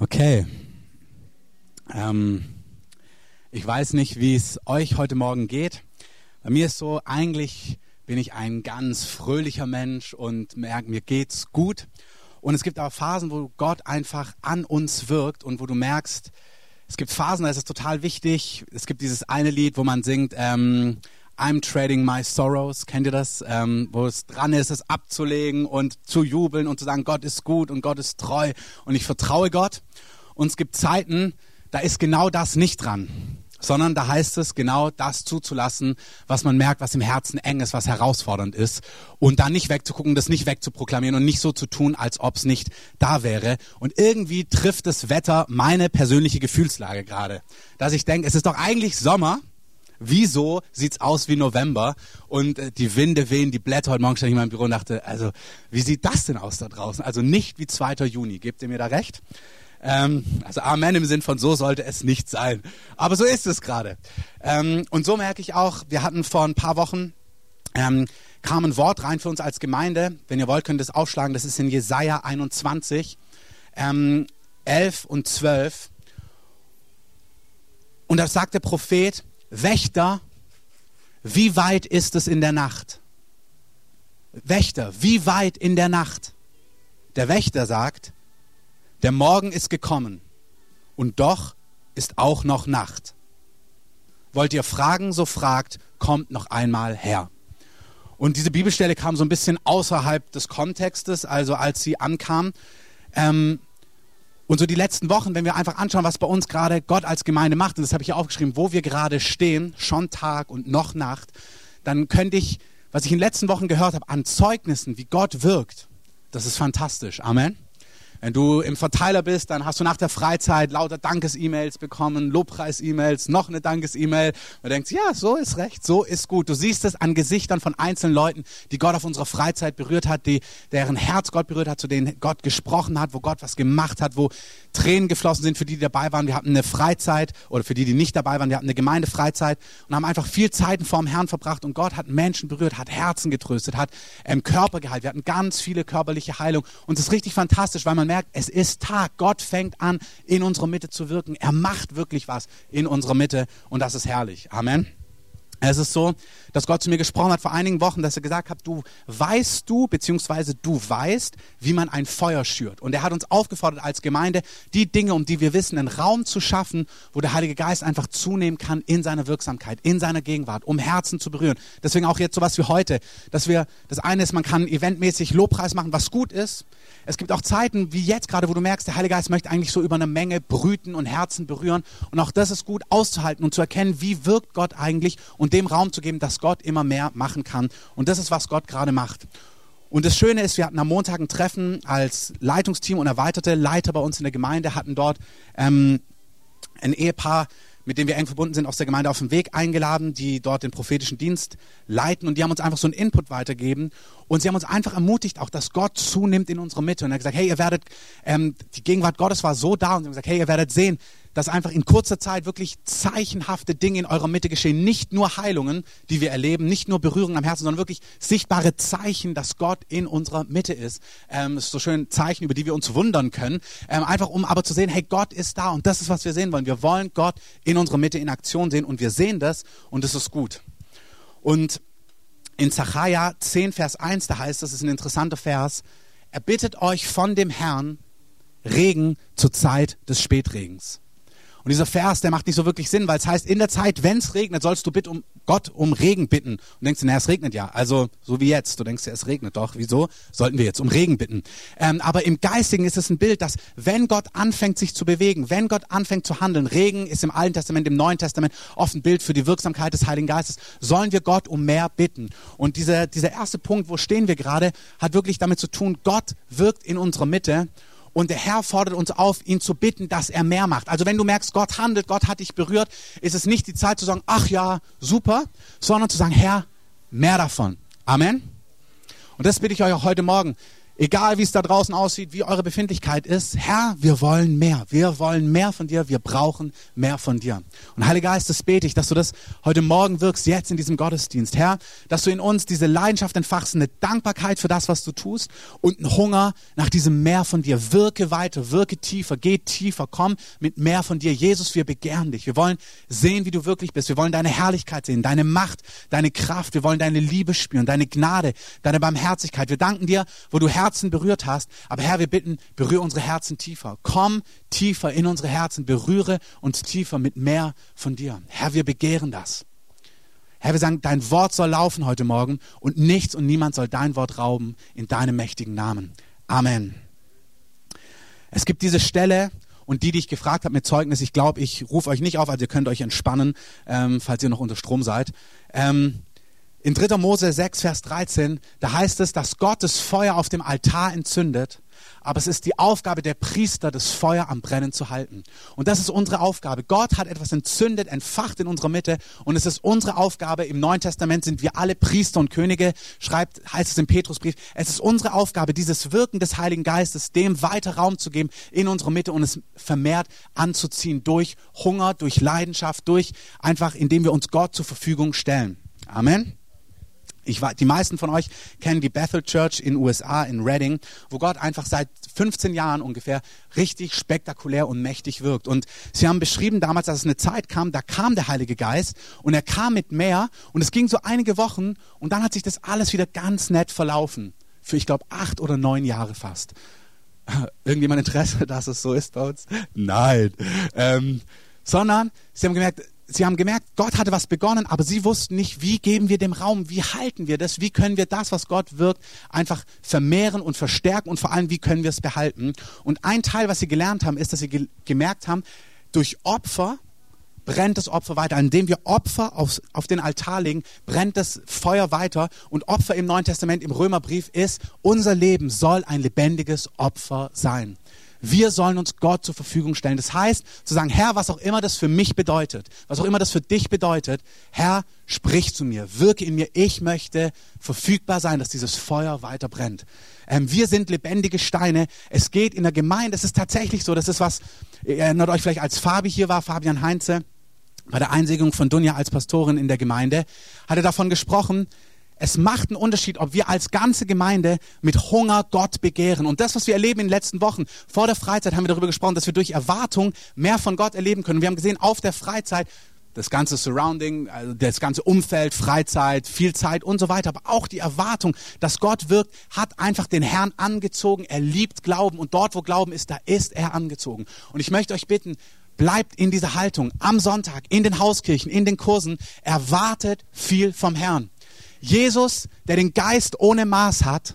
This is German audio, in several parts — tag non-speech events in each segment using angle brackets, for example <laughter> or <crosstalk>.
Okay. Ähm, ich weiß nicht, wie es euch heute Morgen geht. Bei mir ist so, eigentlich bin ich ein ganz fröhlicher Mensch und merke, mir geht's gut. Und es gibt aber Phasen, wo Gott einfach an uns wirkt und wo du merkst, es gibt Phasen, da ist es total wichtig. Es gibt dieses eine Lied, wo man singt, ähm, I'm trading my sorrows. Kennt ihr das? Ähm, wo es dran ist, es abzulegen und zu jubeln und zu sagen, Gott ist gut und Gott ist treu und ich vertraue Gott. Und es gibt Zeiten, da ist genau das nicht dran, sondern da heißt es genau das zuzulassen, was man merkt, was im Herzen eng ist, was herausfordernd ist und da nicht wegzugucken, das nicht wegzuproklamieren und nicht so zu tun, als ob es nicht da wäre. Und irgendwie trifft das Wetter meine persönliche Gefühlslage gerade, dass ich denke, es ist doch eigentlich Sommer wieso sieht's aus wie November und äh, die Winde wehen, die Blätter. Heute Morgen stand ich in meinem Büro und dachte, also wie sieht das denn aus da draußen? Also nicht wie 2. Juni. Gebt ihr mir da recht? Ähm, also Amen im Sinn von so sollte es nicht sein. Aber so ist es gerade. Ähm, und so merke ich auch, wir hatten vor ein paar Wochen ähm, kam ein Wort rein für uns als Gemeinde. Wenn ihr wollt, könnt ihr es aufschlagen. Das ist in Jesaja 21, ähm, 11 und 12. Und da sagt der Prophet, Wächter, wie weit ist es in der Nacht? Wächter, wie weit in der Nacht? Der Wächter sagt, der Morgen ist gekommen und doch ist auch noch Nacht. Wollt ihr fragen, so fragt, kommt noch einmal her. Und diese Bibelstelle kam so ein bisschen außerhalb des Kontextes, also als sie ankam. Ähm, und so die letzten Wochen, wenn wir einfach anschauen, was bei uns gerade Gott als Gemeinde macht, und das habe ich hier aufgeschrieben, wo wir gerade stehen, schon Tag und noch Nacht, dann könnte ich, was ich in den letzten Wochen gehört habe, an Zeugnissen, wie Gott wirkt, das ist fantastisch. Amen. Wenn du im Verteiler bist, dann hast du nach der Freizeit lauter Dankes-E-Mails bekommen, Lobpreis-E-Mails, noch eine Dankes-E-Mail. Du denkst, ja, so ist recht, so ist gut. Du siehst es an Gesichtern von einzelnen Leuten, die Gott auf unserer Freizeit berührt hat, die, deren Herz Gott berührt hat, zu denen Gott gesprochen hat, wo Gott was gemacht hat, wo Tränen geflossen sind für die, die dabei waren. Wir hatten eine Freizeit oder für die, die nicht dabei waren, wir hatten eine Gemeindefreizeit und haben einfach viel Zeit vor dem Herrn verbracht und Gott hat Menschen berührt, hat Herzen getröstet, hat ähm, Körper geheilt. Wir hatten ganz viele körperliche Heilung und es ist richtig fantastisch, weil man merkt, es ist Tag. Gott fängt an, in unserer Mitte zu wirken. Er macht wirklich was in unserer Mitte und das ist herrlich. Amen. Es ist so, dass Gott zu mir gesprochen hat vor einigen Wochen, dass er gesagt hat, du weißt du, beziehungsweise du weißt, wie man ein Feuer schürt. Und er hat uns aufgefordert als Gemeinde, die Dinge, um die wir wissen, einen Raum zu schaffen, wo der Heilige Geist einfach zunehmen kann in seiner Wirksamkeit, in seiner Gegenwart, um Herzen zu berühren. Deswegen auch jetzt sowas wie heute, dass wir, das eine ist, man kann eventmäßig Lobpreis machen, was gut ist. Es gibt auch Zeiten wie jetzt gerade, wo du merkst, der Heilige Geist möchte eigentlich so über eine Menge brüten und Herzen berühren. Und auch das ist gut auszuhalten und zu erkennen, wie wirkt Gott eigentlich und dem Raum zu geben, dass Gott immer mehr machen kann. Und das ist, was Gott gerade macht. Und das Schöne ist, wir hatten am Montag ein Treffen als Leitungsteam und erweiterte Leiter bei uns in der Gemeinde, hatten dort ähm, ein Ehepaar, mit dem wir eng verbunden sind, aus der Gemeinde auf dem Weg eingeladen, die dort den prophetischen Dienst leiten und die haben uns einfach so einen Input weitergeben und sie haben uns einfach ermutigt, auch dass Gott zunimmt in unserer Mitte und er hat gesagt, hey, ihr werdet, ähm, die Gegenwart Gottes war so da und sie haben gesagt, hey, ihr werdet sehen, dass einfach in kurzer Zeit wirklich zeichenhafte Dinge in eurer Mitte geschehen. Nicht nur Heilungen, die wir erleben, nicht nur Berührungen am Herzen, sondern wirklich sichtbare Zeichen, dass Gott in unserer Mitte ist. Ähm, das ist so schön Zeichen, über die wir uns wundern können. Ähm, einfach um aber zu sehen, hey, Gott ist da und das ist, was wir sehen wollen. Wir wollen Gott in unserer Mitte in Aktion sehen und wir sehen das und es ist gut. Und in Zachariah 10, Vers 1, da heißt es, das ist ein interessanter Vers, er bittet euch von dem Herrn Regen zur Zeit des Spätregens. Und dieser Vers, der macht nicht so wirklich Sinn, weil es heißt, in der Zeit, wenn es regnet, sollst du bitte um Gott um Regen bitten. Und denkst du, naja, es regnet ja. Also so wie jetzt. Du denkst ja, es regnet doch. Wieso sollten wir jetzt um Regen bitten? Ähm, aber im Geistigen ist es ein Bild, dass wenn Gott anfängt, sich zu bewegen, wenn Gott anfängt zu handeln, Regen ist im Alten Testament, im Neuen Testament oft ein Bild für die Wirksamkeit des Heiligen Geistes, sollen wir Gott um mehr bitten. Und dieser, dieser erste Punkt, wo stehen wir gerade, hat wirklich damit zu tun, Gott wirkt in unserer Mitte und der Herr fordert uns auf, ihn zu bitten, dass er mehr macht. Also wenn du merkst, Gott handelt, Gott hat dich berührt, ist es nicht die Zeit zu sagen, ach ja, super, sondern zu sagen, Herr, mehr davon. Amen. Und das bitte ich euch auch heute Morgen. Egal wie es da draußen aussieht, wie eure Befindlichkeit ist, Herr, wir wollen mehr. Wir wollen mehr von dir. Wir brauchen mehr von dir. Und Heiliger Geist, das bete ich, dass du das heute Morgen wirkst, jetzt in diesem Gottesdienst. Herr, dass du in uns diese Leidenschaft entfachst, eine Dankbarkeit für das, was du tust und einen Hunger nach diesem mehr von dir. Wirke weiter, wirke tiefer, geh tiefer, komm mit mehr von dir. Jesus, wir begehren dich. Wir wollen sehen, wie du wirklich bist. Wir wollen deine Herrlichkeit sehen, deine Macht, deine Kraft. Wir wollen deine Liebe spüren, deine Gnade, deine Barmherzigkeit. Wir danken dir, wo du Herr Herzen berührt hast. Aber Herr, wir bitten, berühre unsere Herzen tiefer. Komm tiefer in unsere Herzen, berühre uns tiefer mit mehr von dir. Herr, wir begehren das. Herr, wir sagen, dein Wort soll laufen heute Morgen und nichts und niemand soll dein Wort rauben in deinem mächtigen Namen. Amen. Es gibt diese Stelle und die, die ich gefragt habe mit Zeugnis, ich glaube, ich rufe euch nicht auf, also ihr könnt euch entspannen, ähm, falls ihr noch unter Strom seid. Ähm, in 3. Mose 6, Vers 13, da heißt es, dass Gott das Feuer auf dem Altar entzündet, aber es ist die Aufgabe der Priester, das Feuer am Brennen zu halten. Und das ist unsere Aufgabe. Gott hat etwas entzündet, entfacht in unserer Mitte und es ist unsere Aufgabe. Im Neuen Testament sind wir alle Priester und Könige, schreibt, heißt es im Petrusbrief. Es ist unsere Aufgabe, dieses Wirken des Heiligen Geistes, dem weiter Raum zu geben in unserer Mitte und es vermehrt anzuziehen durch Hunger, durch Leidenschaft, durch einfach, indem wir uns Gott zur Verfügung stellen. Amen. Ich war, die meisten von euch kennen die Bethel Church in USA, in Reading, wo Gott einfach seit 15 Jahren ungefähr richtig spektakulär und mächtig wirkt. Und sie haben beschrieben damals, dass es eine Zeit kam, da kam der Heilige Geist und er kam mit mehr und es ging so einige Wochen und dann hat sich das alles wieder ganz nett verlaufen. Für, ich glaube, acht oder neun Jahre fast. <laughs> Irgendjemand Interesse, dass es so ist bei uns? Nein. Ähm, sondern sie haben gemerkt, sie haben gemerkt, Gott hatte was begonnen, aber sie wussten nicht, wie geben wir dem Raum, wie halten wir das, wie können wir das, was Gott wirkt, einfach vermehren und verstärken und vor allem, wie können wir es behalten. Und ein Teil, was sie gelernt haben, ist, dass sie ge gemerkt haben, durch Opfer brennt das Opfer weiter. Indem wir Opfer aufs, auf den Altar legen, brennt das Feuer weiter. Und Opfer im Neuen Testament, im Römerbrief ist, unser Leben soll ein lebendiges Opfer sein. Wir sollen uns Gott zur Verfügung stellen. Das heißt, zu sagen, Herr, was auch immer das für mich bedeutet, was auch immer das für dich bedeutet, Herr, sprich zu mir, wirke in mir. Ich möchte verfügbar sein, dass dieses Feuer weiter brennt. Ähm, wir sind lebendige Steine. Es geht in der Gemeinde, es ist tatsächlich so, das ist was, ihr erinnert euch vielleicht, als Fabi hier war, Fabian Heinze, bei der Einsegnung von Dunja als Pastorin in der Gemeinde, hat er davon gesprochen, es macht einen Unterschied, ob wir als ganze Gemeinde mit Hunger Gott begehren. Und das, was wir erleben in den letzten Wochen, vor der Freizeit haben wir darüber gesprochen, dass wir durch Erwartung mehr von Gott erleben können. Wir haben gesehen, auf der Freizeit, das ganze Surrounding, also das ganze Umfeld, Freizeit, viel Zeit und so weiter, aber auch die Erwartung, dass Gott wirkt, hat einfach den Herrn angezogen. Er liebt Glauben und dort, wo Glauben ist, da ist er angezogen. Und ich möchte euch bitten, bleibt in dieser Haltung am Sonntag, in den Hauskirchen, in den Kursen, erwartet viel vom Herrn. Jesus, der den Geist ohne Maß hat,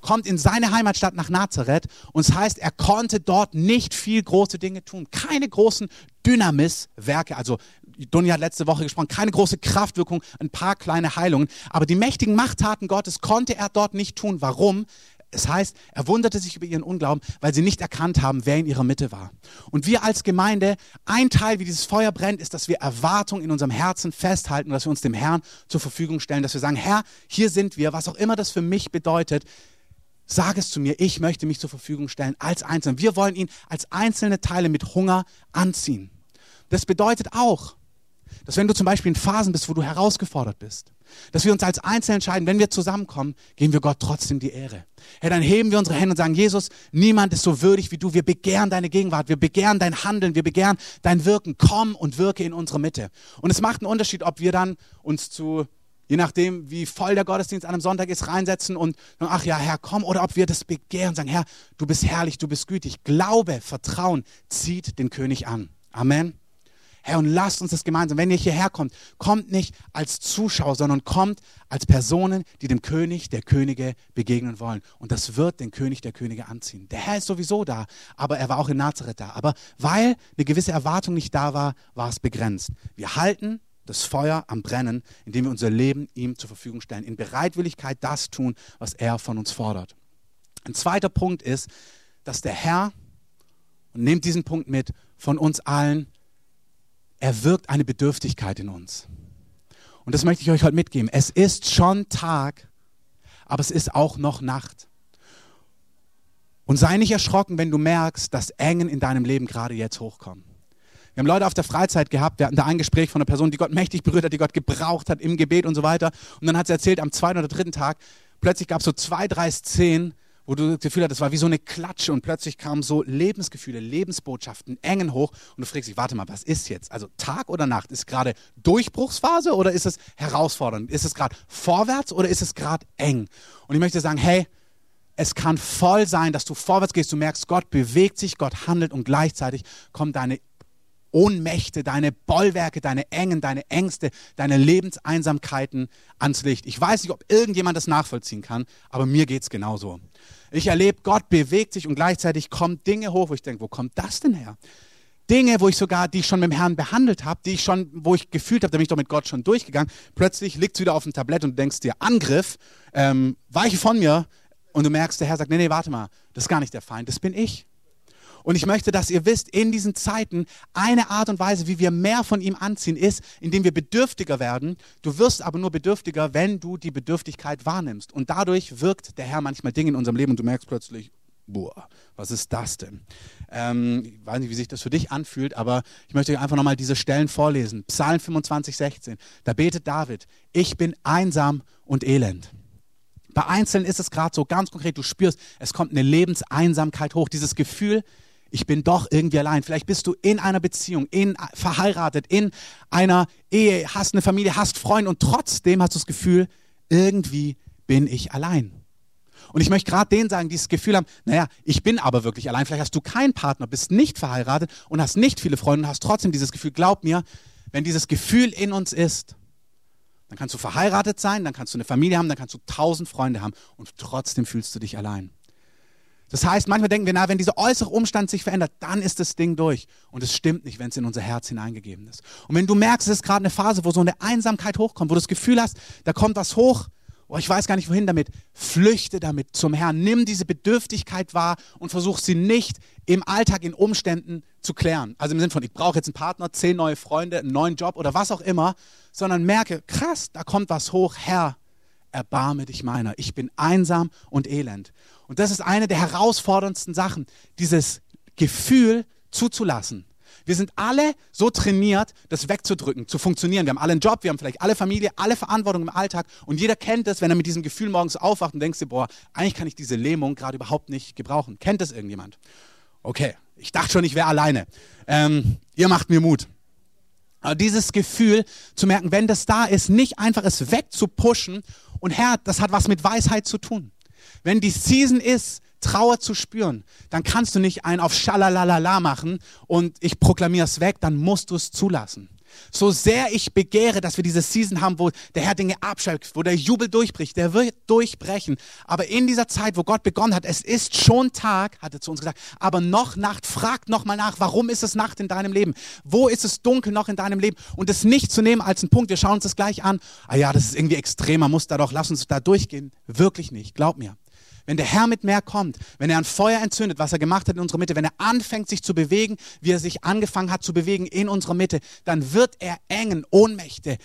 kommt in seine Heimatstadt nach Nazareth und es heißt, er konnte dort nicht viel große Dinge tun. Keine großen Dynamis-Werke, also Dunja hat letzte Woche gesprochen, keine große Kraftwirkung, ein paar kleine Heilungen. Aber die mächtigen Machttaten Gottes konnte er dort nicht tun. Warum? Es heißt, er wunderte sich über ihren Unglauben, weil sie nicht erkannt haben, wer in ihrer Mitte war. Und wir als Gemeinde, ein Teil, wie dieses Feuer brennt, ist, dass wir Erwartung in unserem Herzen festhalten dass wir uns dem Herrn zur Verfügung stellen, dass wir sagen, Herr, hier sind wir, was auch immer das für mich bedeutet. Sag es zu mir, ich möchte mich zur Verfügung stellen als Einzelne. Wir wollen ihn als einzelne Teile mit Hunger anziehen. Das bedeutet auch, dass wenn du zum Beispiel in Phasen bist, wo du herausgefordert bist, dass wir uns als Einzelne entscheiden, wenn wir zusammenkommen, geben wir Gott trotzdem die Ehre. Hey, dann heben wir unsere Hände und sagen, Jesus, niemand ist so würdig wie du. Wir begehren deine Gegenwart, wir begehren dein Handeln, wir begehren dein Wirken. Komm und wirke in unserer Mitte. Und es macht einen Unterschied, ob wir dann uns zu, je nachdem, wie voll der Gottesdienst an einem Sonntag ist, reinsetzen und ach ja, Herr, komm, oder ob wir das begehren, sagen, Herr, du bist herrlich, du bist gütig. Glaube, Vertrauen zieht den König an. Amen. Herr, und lasst uns das gemeinsam, wenn ihr hierher kommt, kommt nicht als Zuschauer, sondern kommt als Personen, die dem König der Könige begegnen wollen. Und das wird den König der Könige anziehen. Der Herr ist sowieso da, aber er war auch in Nazareth da. Aber weil eine gewisse Erwartung nicht da war, war es begrenzt. Wir halten das Feuer am Brennen, indem wir unser Leben ihm zur Verfügung stellen. In Bereitwilligkeit das tun, was er von uns fordert. Ein zweiter Punkt ist, dass der Herr, und nehmt diesen Punkt mit, von uns allen er wirkt eine Bedürftigkeit in uns. Und das möchte ich euch heute mitgeben. Es ist schon Tag, aber es ist auch noch Nacht. Und sei nicht erschrocken, wenn du merkst, dass Engen in deinem Leben gerade jetzt hochkommen. Wir haben Leute auf der Freizeit gehabt, wir hatten da ein Gespräch von einer Person, die Gott mächtig berührt hat, die Gott gebraucht hat im Gebet und so weiter. Und dann hat sie erzählt, am zweiten oder dritten Tag, plötzlich gab es so zwei, drei Szenen, wo du das Gefühl hattest, das war wie so eine Klatsche und plötzlich kamen so Lebensgefühle, Lebensbotschaften, Engen hoch und du fragst dich, warte mal, was ist jetzt? Also Tag oder Nacht? Ist gerade Durchbruchsphase oder ist es herausfordernd? Ist es gerade vorwärts oder ist es gerade eng? Und ich möchte sagen, hey, es kann voll sein, dass du vorwärts gehst, du merkst, Gott bewegt sich, Gott handelt und gleichzeitig kommen deine Ohnmächte, deine Bollwerke, deine Engen, deine Ängste, deine Lebenseinsamkeiten ans Licht. Ich weiß nicht, ob irgendjemand das nachvollziehen kann, aber mir geht es genauso. Ich erlebe, Gott bewegt sich und gleichzeitig kommen Dinge hoch, wo ich denke, wo kommt das denn her? Dinge, wo ich sogar, die ich schon mit dem Herrn behandelt habe, die ich schon, wo ich gefühlt habe, da bin ich doch mit Gott schon durchgegangen. Plötzlich liegt es wieder auf dem Tablett und du denkst dir, Angriff, ähm, weiche von mir. Und du merkst, der Herr sagt, nee, nee, warte mal, das ist gar nicht der Feind, das bin ich. Und ich möchte, dass ihr wisst, in diesen Zeiten, eine Art und Weise, wie wir mehr von ihm anziehen, ist, indem wir bedürftiger werden. Du wirst aber nur bedürftiger, wenn du die Bedürftigkeit wahrnimmst. Und dadurch wirkt der Herr manchmal Dinge in unserem Leben und du merkst plötzlich, boah, was ist das denn? Ähm, ich weiß nicht, wie sich das für dich anfühlt, aber ich möchte einfach nochmal diese Stellen vorlesen. Psalm 25, 16. Da betet David, ich bin einsam und elend. Bei Einzelnen ist es gerade so ganz konkret, du spürst, es kommt eine Lebenseinsamkeit hoch, dieses Gefühl, ich bin doch irgendwie allein. Vielleicht bist du in einer Beziehung, in, verheiratet, in einer Ehe, hast eine Familie, hast Freunde und trotzdem hast du das Gefühl, irgendwie bin ich allein. Und ich möchte gerade denen sagen, die das Gefühl haben, naja, ich bin aber wirklich allein. Vielleicht hast du keinen Partner, bist nicht verheiratet und hast nicht viele Freunde und hast trotzdem dieses Gefühl. Glaub mir, wenn dieses Gefühl in uns ist, dann kannst du verheiratet sein, dann kannst du eine Familie haben, dann kannst du tausend Freunde haben und trotzdem fühlst du dich allein. Das heißt, manchmal denken wir, na, wenn dieser äußere Umstand sich verändert, dann ist das Ding durch. Und es stimmt nicht, wenn es in unser Herz hineingegeben ist. Und wenn du merkst, es ist gerade eine Phase, wo so eine Einsamkeit hochkommt, wo du das Gefühl hast, da kommt was hoch, oh, ich weiß gar nicht wohin damit, flüchte damit zum Herrn. Nimm diese Bedürftigkeit wahr und versuch sie nicht im Alltag, in Umständen zu klären. Also im Sinne von, ich brauche jetzt einen Partner, zehn neue Freunde, einen neuen Job oder was auch immer, sondern merke, krass, da kommt was hoch, Herr, erbarme dich meiner. Ich bin einsam und elend. Und das ist eine der herausforderndsten Sachen, dieses Gefühl zuzulassen. Wir sind alle so trainiert, das wegzudrücken, zu funktionieren. Wir haben alle einen Job, wir haben vielleicht alle Familie, alle Verantwortung im Alltag und jeder kennt es, wenn er mit diesem Gefühl morgens aufwacht und denkst dir, boah, eigentlich kann ich diese Lähmung gerade überhaupt nicht gebrauchen. Kennt das irgendjemand? Okay, ich dachte schon, ich wäre alleine. Ähm, ihr macht mir Mut. Dieses Gefühl zu merken, wenn das da ist, nicht einfach es wegzupushen und Herr, das hat was mit Weisheit zu tun. Wenn die Season ist, Trauer zu spüren, dann kannst du nicht einen auf Schalalalala machen und ich proklamiere es weg, dann musst du es zulassen. So sehr ich begehre, dass wir diese Season haben, wo der Herr Dinge abschaltet, wo der Jubel durchbricht, der wird durchbrechen. Aber in dieser Zeit, wo Gott begonnen hat, es ist schon Tag, hat er zu uns gesagt, aber noch Nacht, fragt noch mal nach, warum ist es Nacht in deinem Leben? Wo ist es dunkel noch in deinem Leben? Und es nicht zu nehmen als einen Punkt, wir schauen uns das gleich an, ah ja, das ist irgendwie extrem, man muss da doch, lass uns da durchgehen. Wirklich nicht, glaub mir. Wenn der Herr mit mehr kommt, wenn er ein Feuer entzündet, was er gemacht hat in unserer Mitte, wenn er anfängt sich zu bewegen, wie er sich angefangen hat zu bewegen in unserer Mitte, dann wird er engen, Ohnmächte,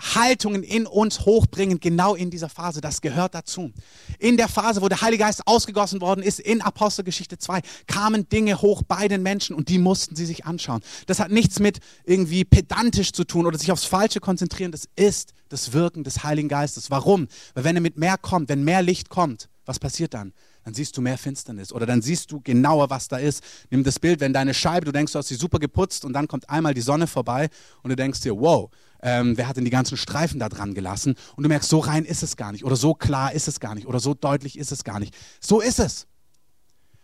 Haltungen in uns hochbringen, genau in dieser Phase. Das gehört dazu. In der Phase, wo der Heilige Geist ausgegossen worden ist, in Apostelgeschichte 2, kamen Dinge hoch bei den Menschen und die mussten sie sich anschauen. Das hat nichts mit irgendwie pedantisch zu tun oder sich aufs Falsche konzentrieren. Das ist das Wirken des Heiligen Geistes. Warum? Weil wenn er mit mehr kommt, wenn mehr Licht kommt, was passiert dann? Dann siehst du mehr Finsternis oder dann siehst du genauer, was da ist. Nimm das Bild, wenn deine Scheibe, du denkst, du hast sie super geputzt und dann kommt einmal die Sonne vorbei und du denkst dir, wow, ähm, wer hat denn die ganzen Streifen da dran gelassen? Und du merkst, so rein ist es gar nicht oder so klar ist es gar nicht oder so deutlich ist es gar nicht. So ist es.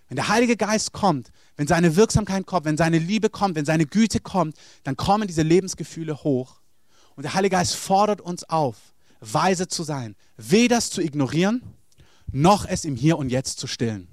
Wenn der Heilige Geist kommt, wenn seine Wirksamkeit kommt, wenn seine Liebe kommt, wenn seine Güte kommt, dann kommen diese Lebensgefühle hoch. Und der Heilige Geist fordert uns auf, weise zu sein, weder zu ignorieren, noch es im Hier und Jetzt zu stillen.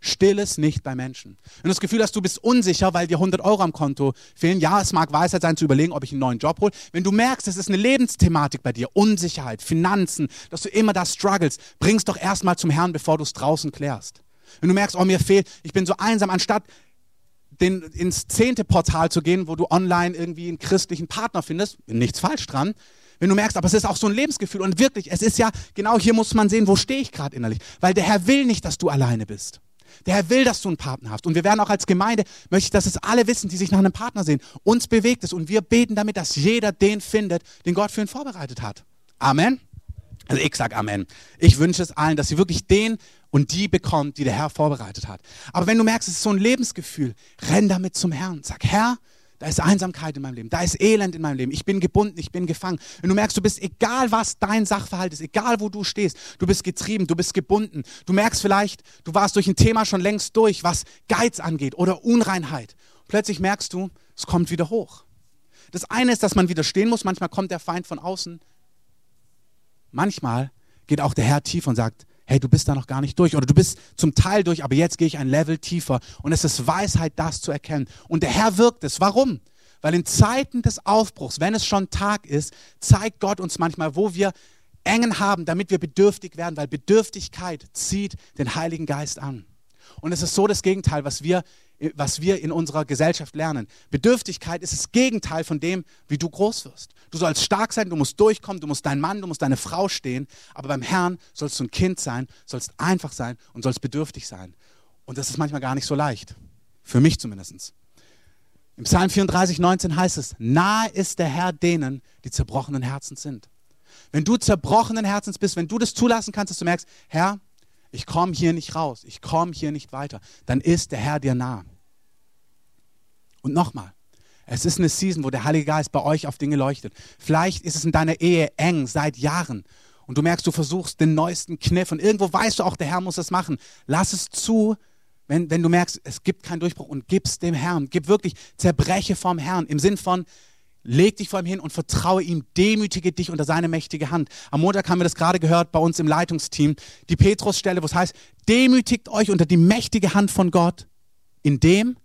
Still es nicht bei Menschen. Wenn du das Gefühl hast, du bist unsicher, weil dir 100 Euro am Konto fehlen, ja, es mag Weisheit sein zu überlegen, ob ich einen neuen Job hole. Wenn du merkst, es ist eine Lebensthematik bei dir, Unsicherheit, Finanzen, dass du immer da struggles, bring's doch erstmal zum Herrn, bevor du es draußen klärst. Wenn du merkst, oh, mir fehlt, ich bin so einsam, anstatt den, ins zehnte Portal zu gehen, wo du online irgendwie einen christlichen Partner findest, nichts falsch dran, wenn du merkst, aber es ist auch so ein Lebensgefühl und wirklich, es ist ja, genau hier muss man sehen, wo stehe ich gerade innerlich. Weil der Herr will nicht, dass du alleine bist. Der Herr will, dass du einen Partner hast. Und wir werden auch als Gemeinde, möchte ich, dass es alle wissen, die sich nach einem Partner sehen. Uns bewegt es und wir beten damit, dass jeder den findet, den Gott für ihn vorbereitet hat. Amen. Also ich sage Amen. Ich wünsche es allen, dass sie wirklich den und die bekommt, die der Herr vorbereitet hat. Aber wenn du merkst, es ist so ein Lebensgefühl, renn damit zum Herrn. Sag, Herr, da ist Einsamkeit in meinem Leben, da ist Elend in meinem Leben, ich bin gebunden, ich bin gefangen. Wenn du merkst, du bist, egal was dein Sachverhalt ist, egal wo du stehst, du bist getrieben, du bist gebunden. Du merkst vielleicht, du warst durch ein Thema schon längst durch, was Geiz angeht oder Unreinheit. Plötzlich merkst du, es kommt wieder hoch. Das eine ist, dass man widerstehen muss, manchmal kommt der Feind von außen. Manchmal geht auch der Herr tief und sagt, hey, du bist da noch gar nicht durch oder du bist zum Teil durch, aber jetzt gehe ich ein Level tiefer und es ist Weisheit, das zu erkennen. Und der Herr wirkt es. Warum? Weil in Zeiten des Aufbruchs, wenn es schon Tag ist, zeigt Gott uns manchmal, wo wir Engen haben, damit wir bedürftig werden, weil Bedürftigkeit zieht den Heiligen Geist an. Und es ist so das Gegenteil, was wir was wir in unserer Gesellschaft lernen. Bedürftigkeit ist das Gegenteil von dem, wie du groß wirst. Du sollst stark sein, du musst durchkommen, du musst dein Mann, du musst deine Frau stehen, aber beim Herrn sollst du ein Kind sein, sollst einfach sein und sollst bedürftig sein. Und das ist manchmal gar nicht so leicht. Für mich zumindest. Im Psalm 34, 19 heißt es, nahe ist der Herr denen, die zerbrochenen Herzens sind. Wenn du zerbrochenen Herzens bist, wenn du das zulassen kannst, dass du merkst, Herr, ich komme hier nicht raus, ich komme hier nicht weiter, dann ist der Herr dir nah. Und nochmal, es ist eine Season, wo der Heilige Geist bei euch auf Dinge leuchtet. Vielleicht ist es in deiner Ehe eng seit Jahren und du merkst, du versuchst den neuesten Kniff und irgendwo weißt du auch, der Herr muss es machen. Lass es zu, wenn, wenn du merkst, es gibt keinen Durchbruch und gib's dem Herrn. Gib wirklich, zerbreche vom Herrn im Sinn von, Leg dich vor ihm hin und vertraue ihm, demütige dich unter seine mächtige Hand. Am Montag haben wir das gerade gehört bei uns im Leitungsteam. Die Petrusstelle, wo es heißt, demütigt euch unter die mächtige Hand von Gott, indem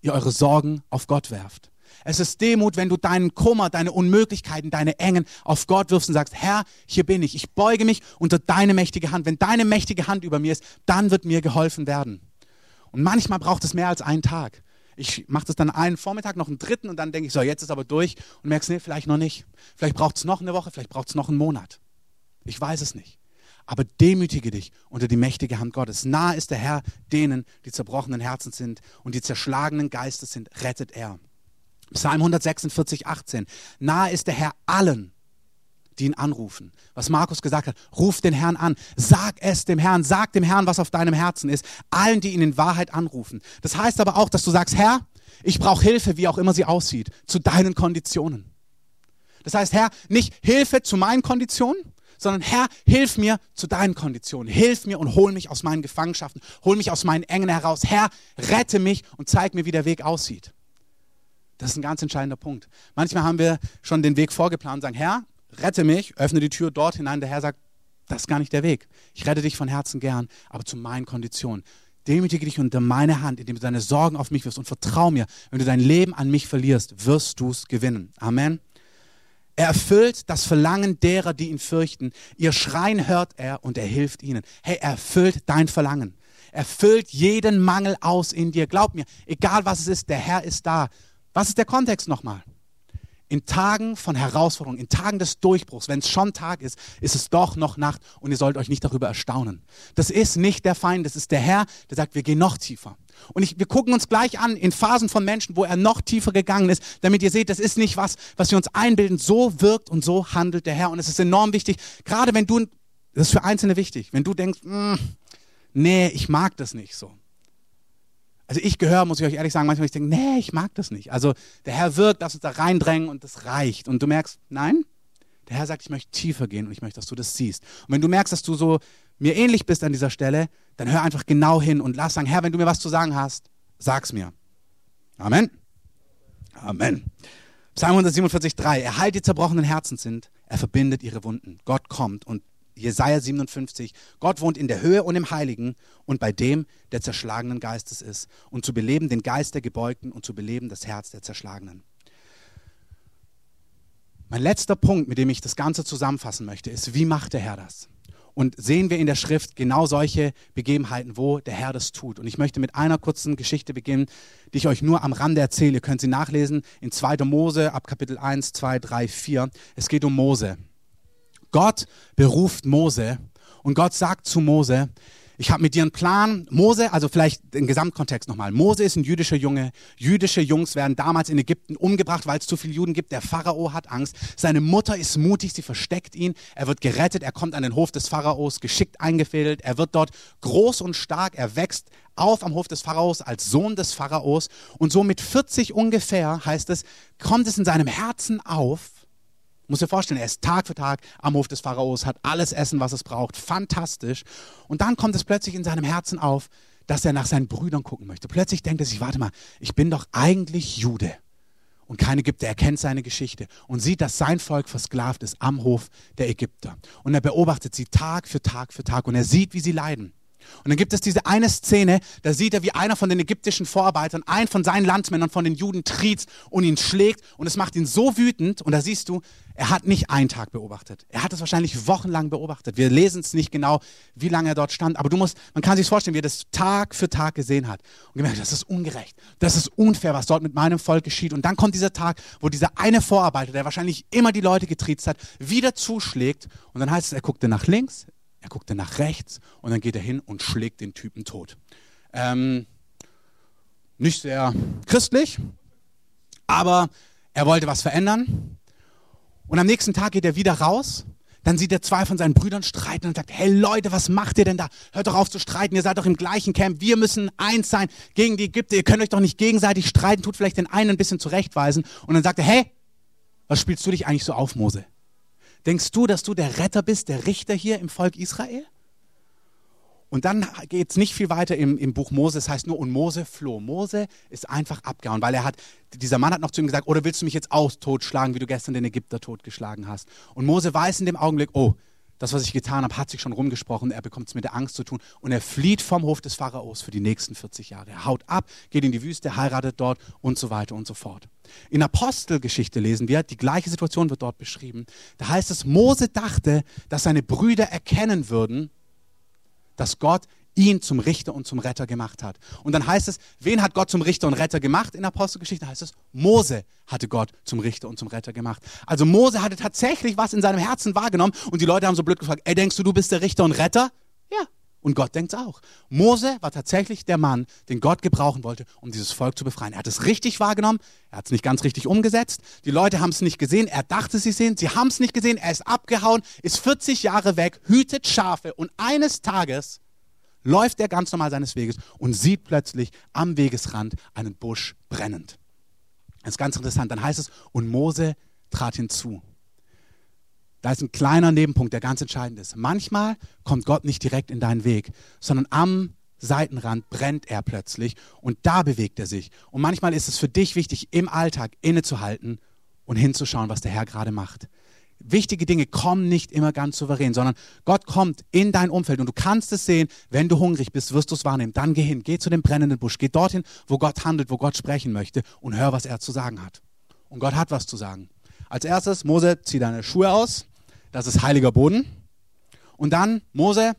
ihr eure Sorgen auf Gott werft. Es ist Demut, wenn du deinen Kummer, deine Unmöglichkeiten, deine Engen auf Gott wirfst und sagst, Herr, hier bin ich. Ich beuge mich unter deine mächtige Hand. Wenn deine mächtige Hand über mir ist, dann wird mir geholfen werden. Und manchmal braucht es mehr als einen Tag. Ich mache das dann einen Vormittag, noch einen dritten und dann denke ich, so, jetzt ist aber durch und merkst, nee, vielleicht noch nicht. Vielleicht braucht es noch eine Woche, vielleicht braucht es noch einen Monat. Ich weiß es nicht. Aber demütige dich unter die mächtige Hand Gottes. Nah ist der Herr denen, die zerbrochenen Herzen sind und die zerschlagenen Geistes sind, rettet er. Psalm 146, 18. Nahe ist der Herr allen, die ihn anrufen. Was Markus gesagt hat, ruf den Herrn an, sag es dem Herrn, sag dem Herrn, was auf deinem Herzen ist, allen, die ihn in Wahrheit anrufen. Das heißt aber auch, dass du sagst, Herr, ich brauche Hilfe, wie auch immer sie aussieht, zu deinen Konditionen. Das heißt, Herr, nicht Hilfe zu meinen Konditionen, sondern Herr, hilf mir zu deinen Konditionen. Hilf mir und hol mich aus meinen Gefangenschaften, hol mich aus meinen Engen heraus. Herr, rette mich und zeig mir, wie der Weg aussieht. Das ist ein ganz entscheidender Punkt. Manchmal haben wir schon den Weg vorgeplant und sagen, Herr, rette mich, öffne die Tür dort hinein. Der Herr sagt, das ist gar nicht der Weg. Ich rette dich von Herzen gern, aber zu meinen Konditionen. Demütige dich unter meine Hand, indem du deine Sorgen auf mich wirst und vertrau mir, wenn du dein Leben an mich verlierst, wirst du es gewinnen. Amen. Er erfüllt das Verlangen derer, die ihn fürchten. Ihr Schreien hört er und er hilft ihnen. Hey, er erfüllt dein Verlangen. Er füllt jeden Mangel aus in dir. Glaub mir, egal was es ist, der Herr ist da. Was ist der Kontext nochmal? In Tagen von Herausforderungen, in Tagen des Durchbruchs, wenn es schon Tag ist, ist es doch noch Nacht und ihr sollt euch nicht darüber erstaunen. Das ist nicht der Feind, das ist der Herr, der sagt, wir gehen noch tiefer. Und ich, wir gucken uns gleich an in Phasen von Menschen, wo er noch tiefer gegangen ist, damit ihr seht, das ist nicht was, was wir uns einbilden. So wirkt und so handelt der Herr. Und es ist enorm wichtig, gerade wenn du, das ist für Einzelne wichtig, wenn du denkst, mm, nee, ich mag das nicht so also ich gehöre, muss ich euch ehrlich sagen, manchmal ich denke, nee, ich mag das nicht. Also der Herr wirkt, lass uns da reindrängen und das reicht. Und du merkst, nein, der Herr sagt, ich möchte tiefer gehen und ich möchte, dass du das siehst. Und wenn du merkst, dass du so mir ähnlich bist an dieser Stelle, dann hör einfach genau hin und lass sagen, Herr, wenn du mir was zu sagen hast, sag's mir. Amen. Amen. Psalm 147, 3. Er heilt die zerbrochenen Herzen sind, er verbindet ihre Wunden. Gott kommt und Jesaja 57. Gott wohnt in der Höhe und im Heiligen und bei dem, der zerschlagenen Geistes ist, und zu beleben den Geist der Gebeugten und zu beleben das Herz der Zerschlagenen. Mein letzter Punkt, mit dem ich das Ganze zusammenfassen möchte, ist, wie macht der Herr das? Und sehen wir in der Schrift genau solche Begebenheiten, wo der Herr das tut. Und ich möchte mit einer kurzen Geschichte beginnen, die ich euch nur am Rande erzähle. Ihr könnt sie nachlesen in 2. Mose ab Kapitel 1, 2, 3, 4. Es geht um Mose. Gott beruft Mose und Gott sagt zu Mose, ich habe mit dir einen Plan. Mose, also vielleicht den Gesamtkontext nochmal. Mose ist ein jüdischer Junge. Jüdische Jungs werden damals in Ägypten umgebracht, weil es zu viele Juden gibt. Der Pharao hat Angst. Seine Mutter ist mutig, sie versteckt ihn. Er wird gerettet, er kommt an den Hof des Pharaos, geschickt eingefädelt. Er wird dort groß und stark. Er wächst auf am Hof des Pharaos als Sohn des Pharaos. Und so mit 40 ungefähr, heißt es, kommt es in seinem Herzen auf, muss dir vorstellen, er ist Tag für Tag am Hof des Pharaos, hat alles Essen, was es braucht, fantastisch. Und dann kommt es plötzlich in seinem Herzen auf, dass er nach seinen Brüdern gucken möchte. Plötzlich denkt er sich, warte mal, ich bin doch eigentlich Jude. Und kein Ägypter, er kennt seine Geschichte und sieht, dass sein Volk versklavt ist am Hof der Ägypter. Und er beobachtet sie Tag für Tag für Tag und er sieht, wie sie leiden. Und dann gibt es diese eine Szene, da sieht er, wie einer von den ägyptischen Vorarbeitern einen von seinen Landsmännern von den Juden triezt und ihn schlägt. Und es macht ihn so wütend. Und da siehst du, er hat nicht einen Tag beobachtet. Er hat es wahrscheinlich wochenlang beobachtet. Wir lesen es nicht genau, wie lange er dort stand. Aber du musst, man kann sich vorstellen, wie er das Tag für Tag gesehen hat. Und gemerkt, das ist ungerecht. Das ist unfair, was dort mit meinem Volk geschieht. Und dann kommt dieser Tag, wo dieser eine Vorarbeiter, der wahrscheinlich immer die Leute getriezt hat, wieder zuschlägt. Und dann heißt es, er guckte nach links, er guckte nach rechts und dann geht er hin und schlägt den Typen tot. Ähm, nicht sehr christlich, aber er wollte was verändern. Und am nächsten Tag geht er wieder raus. Dann sieht er zwei von seinen Brüdern streiten und sagt, hey Leute, was macht ihr denn da? Hört doch auf zu streiten, ihr seid doch im gleichen Camp. Wir müssen eins sein gegen die Ägypter. Ihr könnt euch doch nicht gegenseitig streiten, tut vielleicht den einen ein bisschen zurechtweisen. Und dann sagt er, hey, was spielst du dich eigentlich so auf, Mose? Denkst du, dass du der Retter bist, der Richter hier im Volk Israel? Und dann geht es nicht viel weiter im, im Buch Mose. Es heißt nur, und Mose floh. Mose ist einfach abgehauen, weil er hat, dieser Mann hat noch zu ihm gesagt, oder willst du mich jetzt auch totschlagen, wie du gestern den Ägypter totgeschlagen hast? Und Mose weiß in dem Augenblick, oh, das, was ich getan habe, hat sich schon rumgesprochen. Er bekommt es mit der Angst zu tun. Und er flieht vom Hof des Pharaos für die nächsten 40 Jahre. Er haut ab, geht in die Wüste, heiratet dort und so weiter und so fort. In Apostelgeschichte lesen wir, die gleiche Situation wird dort beschrieben. Da heißt es, Mose dachte, dass seine Brüder erkennen würden, dass Gott ihn zum Richter und zum Retter gemacht hat. Und dann heißt es, wen hat Gott zum Richter und Retter gemacht? In Apostelgeschichte heißt es, Mose hatte Gott zum Richter und zum Retter gemacht. Also Mose hatte tatsächlich was in seinem Herzen wahrgenommen und die Leute haben so blöd gefragt, ey, denkst du, du bist der Richter und Retter? Ja. Und Gott denkt es auch. Mose war tatsächlich der Mann, den Gott gebrauchen wollte, um dieses Volk zu befreien. Er hat es richtig wahrgenommen, er hat es nicht ganz richtig umgesetzt. Die Leute haben es nicht gesehen, er dachte, sie sehen, sie haben es nicht gesehen, er ist abgehauen, ist 40 Jahre weg, hütet Schafe und eines Tages läuft er ganz normal seines Weges und sieht plötzlich am Wegesrand einen Busch brennend. Das ist ganz interessant. Dann heißt es, und Mose trat hinzu. Da ist ein kleiner Nebenpunkt, der ganz entscheidend ist. Manchmal kommt Gott nicht direkt in deinen Weg, sondern am Seitenrand brennt er plötzlich und da bewegt er sich. Und manchmal ist es für dich wichtig, im Alltag innezuhalten und hinzuschauen, was der Herr gerade macht wichtige Dinge kommen nicht immer ganz souverän, sondern Gott kommt in dein Umfeld und du kannst es sehen, wenn du hungrig bist, wirst du es wahrnehmen. Dann geh hin, geh zu dem brennenden Busch, geh dorthin, wo Gott handelt, wo Gott sprechen möchte und hör, was er zu sagen hat. Und Gott hat was zu sagen. Als erstes, Mose, zieh deine Schuhe aus, das ist heiliger Boden. Und dann, Mose,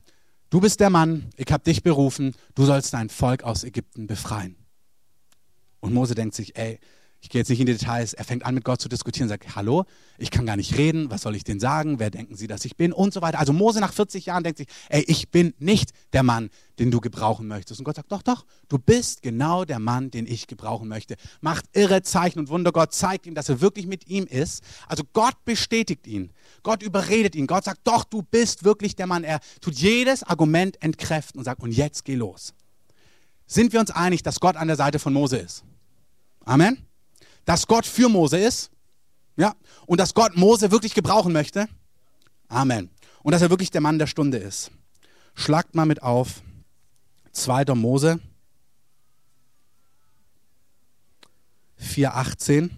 du bist der Mann, ich habe dich berufen, du sollst dein Volk aus Ägypten befreien. Und Mose denkt sich, ey, ich gehe jetzt nicht in die Details, er fängt an mit Gott zu diskutieren, sagt, hallo, ich kann gar nicht reden, was soll ich denn sagen, wer denken Sie, dass ich bin und so weiter. Also Mose nach 40 Jahren denkt sich, ey, ich bin nicht der Mann, den du gebrauchen möchtest. Und Gott sagt, doch, doch, du bist genau der Mann, den ich gebrauchen möchte. Macht irre Zeichen und Wunder, Gott zeigt ihm, dass er wirklich mit ihm ist. Also Gott bestätigt ihn, Gott überredet ihn, Gott sagt, doch, du bist wirklich der Mann. Er tut jedes Argument entkräften und sagt, und jetzt geh los. Sind wir uns einig, dass Gott an der Seite von Mose ist? Amen dass Gott für Mose ist. Ja. Und dass Gott Mose wirklich gebrauchen möchte. Amen. Und dass er wirklich der Mann der Stunde ist. Schlagt mal mit auf. 2. Mose 4,18.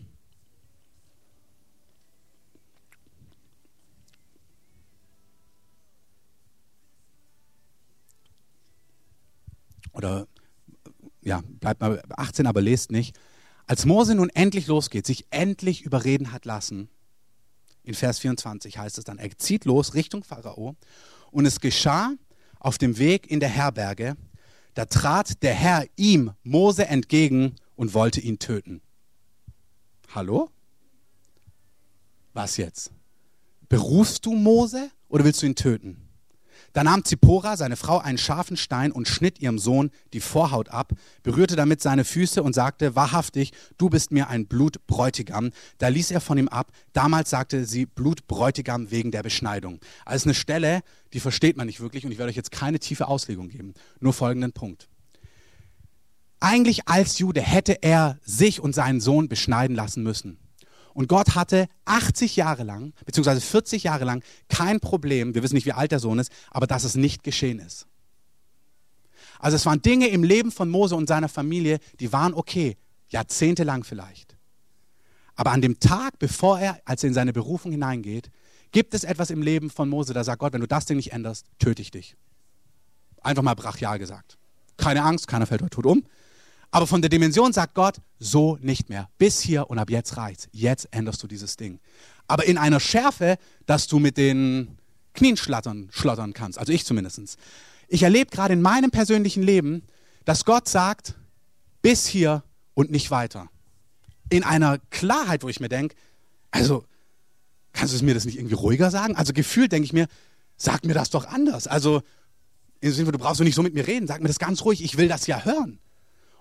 Oder ja, bleibt mal 18, aber lest nicht. Als Mose nun endlich losgeht, sich endlich überreden hat lassen, in Vers 24 heißt es dann, er zieht los Richtung Pharao und es geschah auf dem Weg in der Herberge, da trat der Herr ihm, Mose, entgegen und wollte ihn töten. Hallo? Was jetzt? Berufst du Mose oder willst du ihn töten? Da nahm Zippora, seine Frau, einen scharfen Stein und schnitt ihrem Sohn die Vorhaut ab, berührte damit seine Füße und sagte, wahrhaftig, du bist mir ein Blutbräutigam. Da ließ er von ihm ab. Damals sagte sie Blutbräutigam wegen der Beschneidung. Also eine Stelle, die versteht man nicht wirklich und ich werde euch jetzt keine tiefe Auslegung geben. Nur folgenden Punkt. Eigentlich als Jude hätte er sich und seinen Sohn beschneiden lassen müssen. Und Gott hatte 80 Jahre lang, beziehungsweise 40 Jahre lang, kein Problem, wir wissen nicht, wie alt der Sohn ist, aber dass es nicht geschehen ist. Also es waren Dinge im Leben von Mose und seiner Familie, die waren okay, jahrzehntelang vielleicht. Aber an dem Tag, bevor er, als er in seine Berufung hineingeht, gibt es etwas im Leben von Mose, da sagt Gott, wenn du das Ding nicht änderst, töte ich dich. Einfach mal brachial gesagt. Keine Angst, keiner fällt heute tot um. Aber von der Dimension sagt Gott, so nicht mehr. Bis hier und ab jetzt reicht's. Jetzt änderst du dieses Ding. Aber in einer Schärfe, dass du mit den Knien schlattern, schlottern kannst. Also ich zumindest. Ich erlebe gerade in meinem persönlichen Leben, dass Gott sagt, bis hier und nicht weiter. In einer Klarheit, wo ich mir denke, also kannst du es mir das nicht irgendwie ruhiger sagen? Also gefühlt denke ich mir, sag mir das doch anders. Also im Sinne, du brauchst doch nicht so mit mir reden, sag mir das ganz ruhig, ich will das ja hören.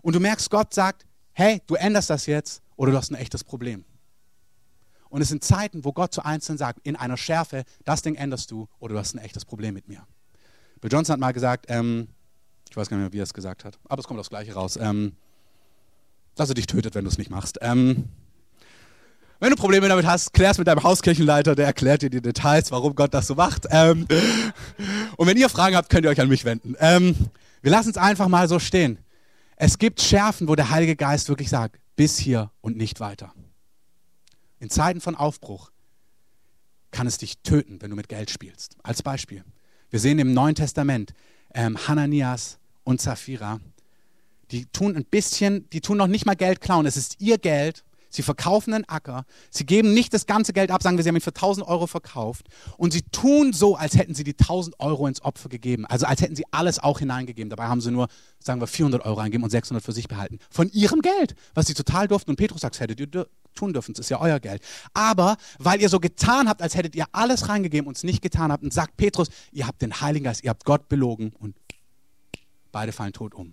Und du merkst, Gott sagt, hey, du änderst das jetzt oder du hast ein echtes Problem. Und es sind Zeiten, wo Gott zu Einzelnen sagt, in einer Schärfe, das Ding änderst du oder du hast ein echtes Problem mit mir. Bill Johnson hat mal gesagt, ähm, ich weiß gar nicht mehr, wie er es gesagt hat, aber es kommt aufs Gleiche raus, ähm, dass er dich tötet, wenn du es nicht machst. Ähm, wenn du Probleme damit hast, klär es mit deinem Hauskirchenleiter, der erklärt dir die Details, warum Gott das so macht. Ähm, und wenn ihr Fragen habt, könnt ihr euch an mich wenden. Ähm, wir lassen es einfach mal so stehen. Es gibt Schärfen, wo der Heilige Geist wirklich sagt, bis hier und nicht weiter. In Zeiten von Aufbruch kann es dich töten, wenn du mit Geld spielst. Als Beispiel. Wir sehen im Neuen Testament ähm, Hananias und Sapphira, die tun ein bisschen, die tun noch nicht mal Geld klauen. Es ist ihr Geld Sie verkaufen einen Acker. Sie geben nicht das ganze Geld ab, sagen wir, sie haben ihn für 1000 Euro verkauft. Und sie tun so, als hätten sie die 1000 Euro ins Opfer gegeben. Also als hätten sie alles auch hineingegeben. Dabei haben sie nur, sagen wir, 400 Euro eingegeben und 600 für sich behalten. Von ihrem Geld, was sie total durften. Und Petrus sagt, hättet ihr tun dürfen, das ist ja euer Geld. Aber weil ihr so getan habt, als hättet ihr alles reingegeben und es nicht getan habt, und sagt Petrus, ihr habt den Heiligen Geist, ihr habt Gott belogen und beide fallen tot um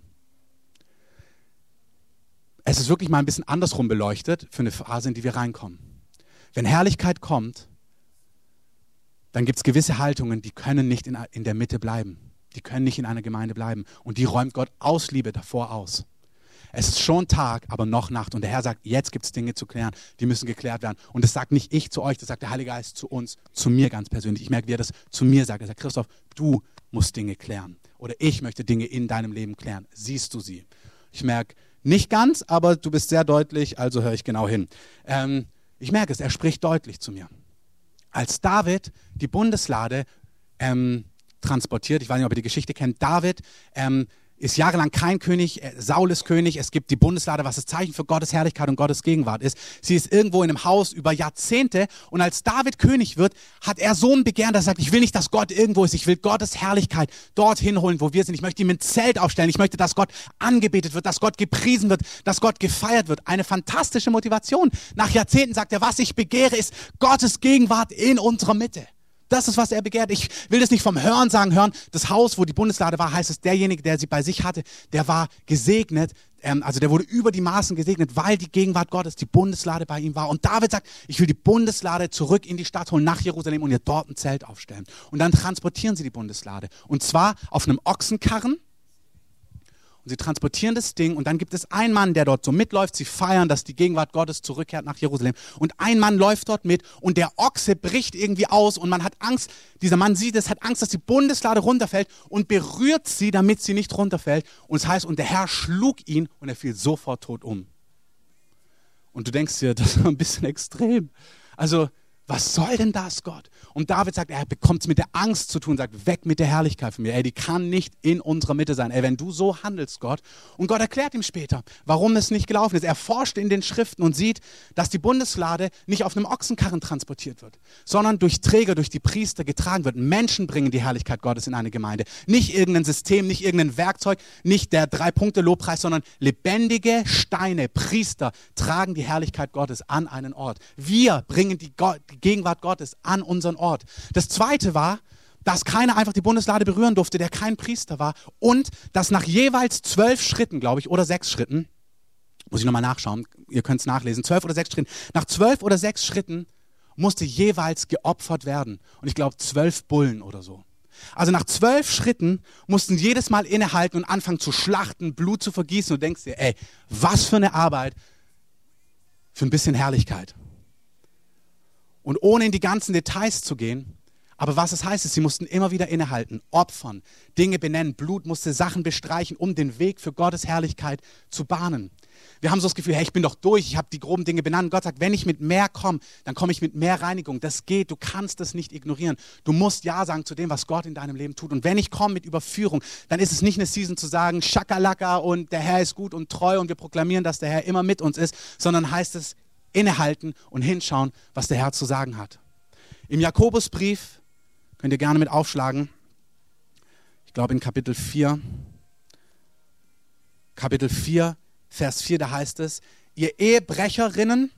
es ist wirklich mal ein bisschen andersrum beleuchtet für eine Phase, in die wir reinkommen. Wenn Herrlichkeit kommt, dann gibt es gewisse Haltungen, die können nicht in, in der Mitte bleiben. Die können nicht in einer Gemeinde bleiben. Und die räumt Gott aus Liebe davor aus. Es ist schon Tag, aber noch Nacht. Und der Herr sagt, jetzt gibt es Dinge zu klären, die müssen geklärt werden. Und das sagt nicht ich zu euch, das sagt der Heilige Geist zu uns, zu mir ganz persönlich. Ich merke, wie er das zu mir sagt. Er sagt, Christoph, du musst Dinge klären. Oder ich möchte Dinge in deinem Leben klären. Siehst du sie? Ich merke, nicht ganz, aber du bist sehr deutlich, also höre ich genau hin. Ähm, ich merke es, er spricht deutlich zu mir. Als David die Bundeslade ähm, transportiert, ich weiß nicht, ob ihr die Geschichte kennt, David ähm, ist jahrelang kein König, äh, Saul ist König, es gibt die Bundeslade, was das Zeichen für Gottes Herrlichkeit und Gottes Gegenwart ist. Sie ist irgendwo in einem Haus über Jahrzehnte und als David König wird, hat er so ein Begehren, dass er sagt, ich will nicht, dass Gott irgendwo ist, ich will Gottes Herrlichkeit dorthin holen, wo wir sind. Ich möchte ihm ein Zelt aufstellen, ich möchte, dass Gott angebetet wird, dass Gott gepriesen wird, dass Gott gefeiert wird. Eine fantastische Motivation. Nach Jahrzehnten sagt er, was ich begehre, ist Gottes Gegenwart in unserer Mitte. Das ist, was er begehrt. Ich will das nicht vom Hören sagen, hören. Das Haus, wo die Bundeslade war, heißt es, derjenige, der sie bei sich hatte, der war gesegnet. Ähm, also der wurde über die Maßen gesegnet, weil die Gegenwart Gottes, die Bundeslade bei ihm war. Und David sagt, ich will die Bundeslade zurück in die Stadt holen, nach Jerusalem und ihr dort ein Zelt aufstellen. Und dann transportieren sie die Bundeslade. Und zwar auf einem Ochsenkarren und sie transportieren das Ding und dann gibt es einen Mann, der dort so mitläuft. Sie feiern, dass die Gegenwart Gottes zurückkehrt nach Jerusalem. Und ein Mann läuft dort mit und der Ochse bricht irgendwie aus und man hat Angst. Dieser Mann sieht es, hat Angst, dass die Bundeslade runterfällt und berührt sie, damit sie nicht runterfällt. Und es heißt, und der Herr schlug ihn und er fiel sofort tot um. Und du denkst dir, <laughs> das ist ein bisschen extrem. Also, was soll denn das, Gott? Und David sagt, er bekommt es mit der Angst zu tun, sagt, weg mit der Herrlichkeit von mir. Ey, die kann nicht in unserer Mitte sein. Ey, wenn du so handelst, Gott. Und Gott erklärt ihm später, warum es nicht gelaufen ist. Er forscht in den Schriften und sieht, dass die Bundeslade nicht auf einem Ochsenkarren transportiert wird, sondern durch Träger, durch die Priester getragen wird. Menschen bringen die Herrlichkeit Gottes in eine Gemeinde. Nicht irgendein System, nicht irgendein Werkzeug, nicht der Drei-Punkte-Lobpreis, sondern lebendige Steine, Priester tragen die Herrlichkeit Gottes an einen Ort. Wir bringen die, Go Gegenwart Gottes an unseren Ort. Das zweite war, dass keiner einfach die Bundeslade berühren durfte, der kein Priester war. Und dass nach jeweils zwölf Schritten, glaube ich, oder sechs Schritten, muss ich nochmal nachschauen, ihr könnt es nachlesen, zwölf oder sechs Schritten, nach zwölf oder sechs Schritten musste jeweils geopfert werden. Und ich glaube, zwölf Bullen oder so. Also nach zwölf Schritten mussten jedes Mal innehalten und anfangen zu schlachten, Blut zu vergießen. Und denkst dir, ey, was für eine Arbeit für ein bisschen Herrlichkeit. Und ohne in die ganzen Details zu gehen, aber was es heißt, ist, sie mussten immer wieder innehalten, opfern, Dinge benennen. Blut musste Sachen bestreichen, um den Weg für Gottes Herrlichkeit zu bahnen. Wir haben so das Gefühl, hey, ich bin doch durch, ich habe die groben Dinge benannt. Gott sagt, wenn ich mit mehr komme, dann komme ich mit mehr Reinigung. Das geht, du kannst das nicht ignorieren. Du musst Ja sagen zu dem, was Gott in deinem Leben tut. Und wenn ich komme mit Überführung, dann ist es nicht eine Season zu sagen, Schakalaka und der Herr ist gut und treu und wir proklamieren, dass der Herr immer mit uns ist, sondern heißt es innehalten und hinschauen, was der Herr zu sagen hat. Im Jakobusbrief, könnt ihr gerne mit aufschlagen, ich glaube in Kapitel 4, Kapitel 4, Vers 4, da heißt es, ihr Ehebrecherinnen,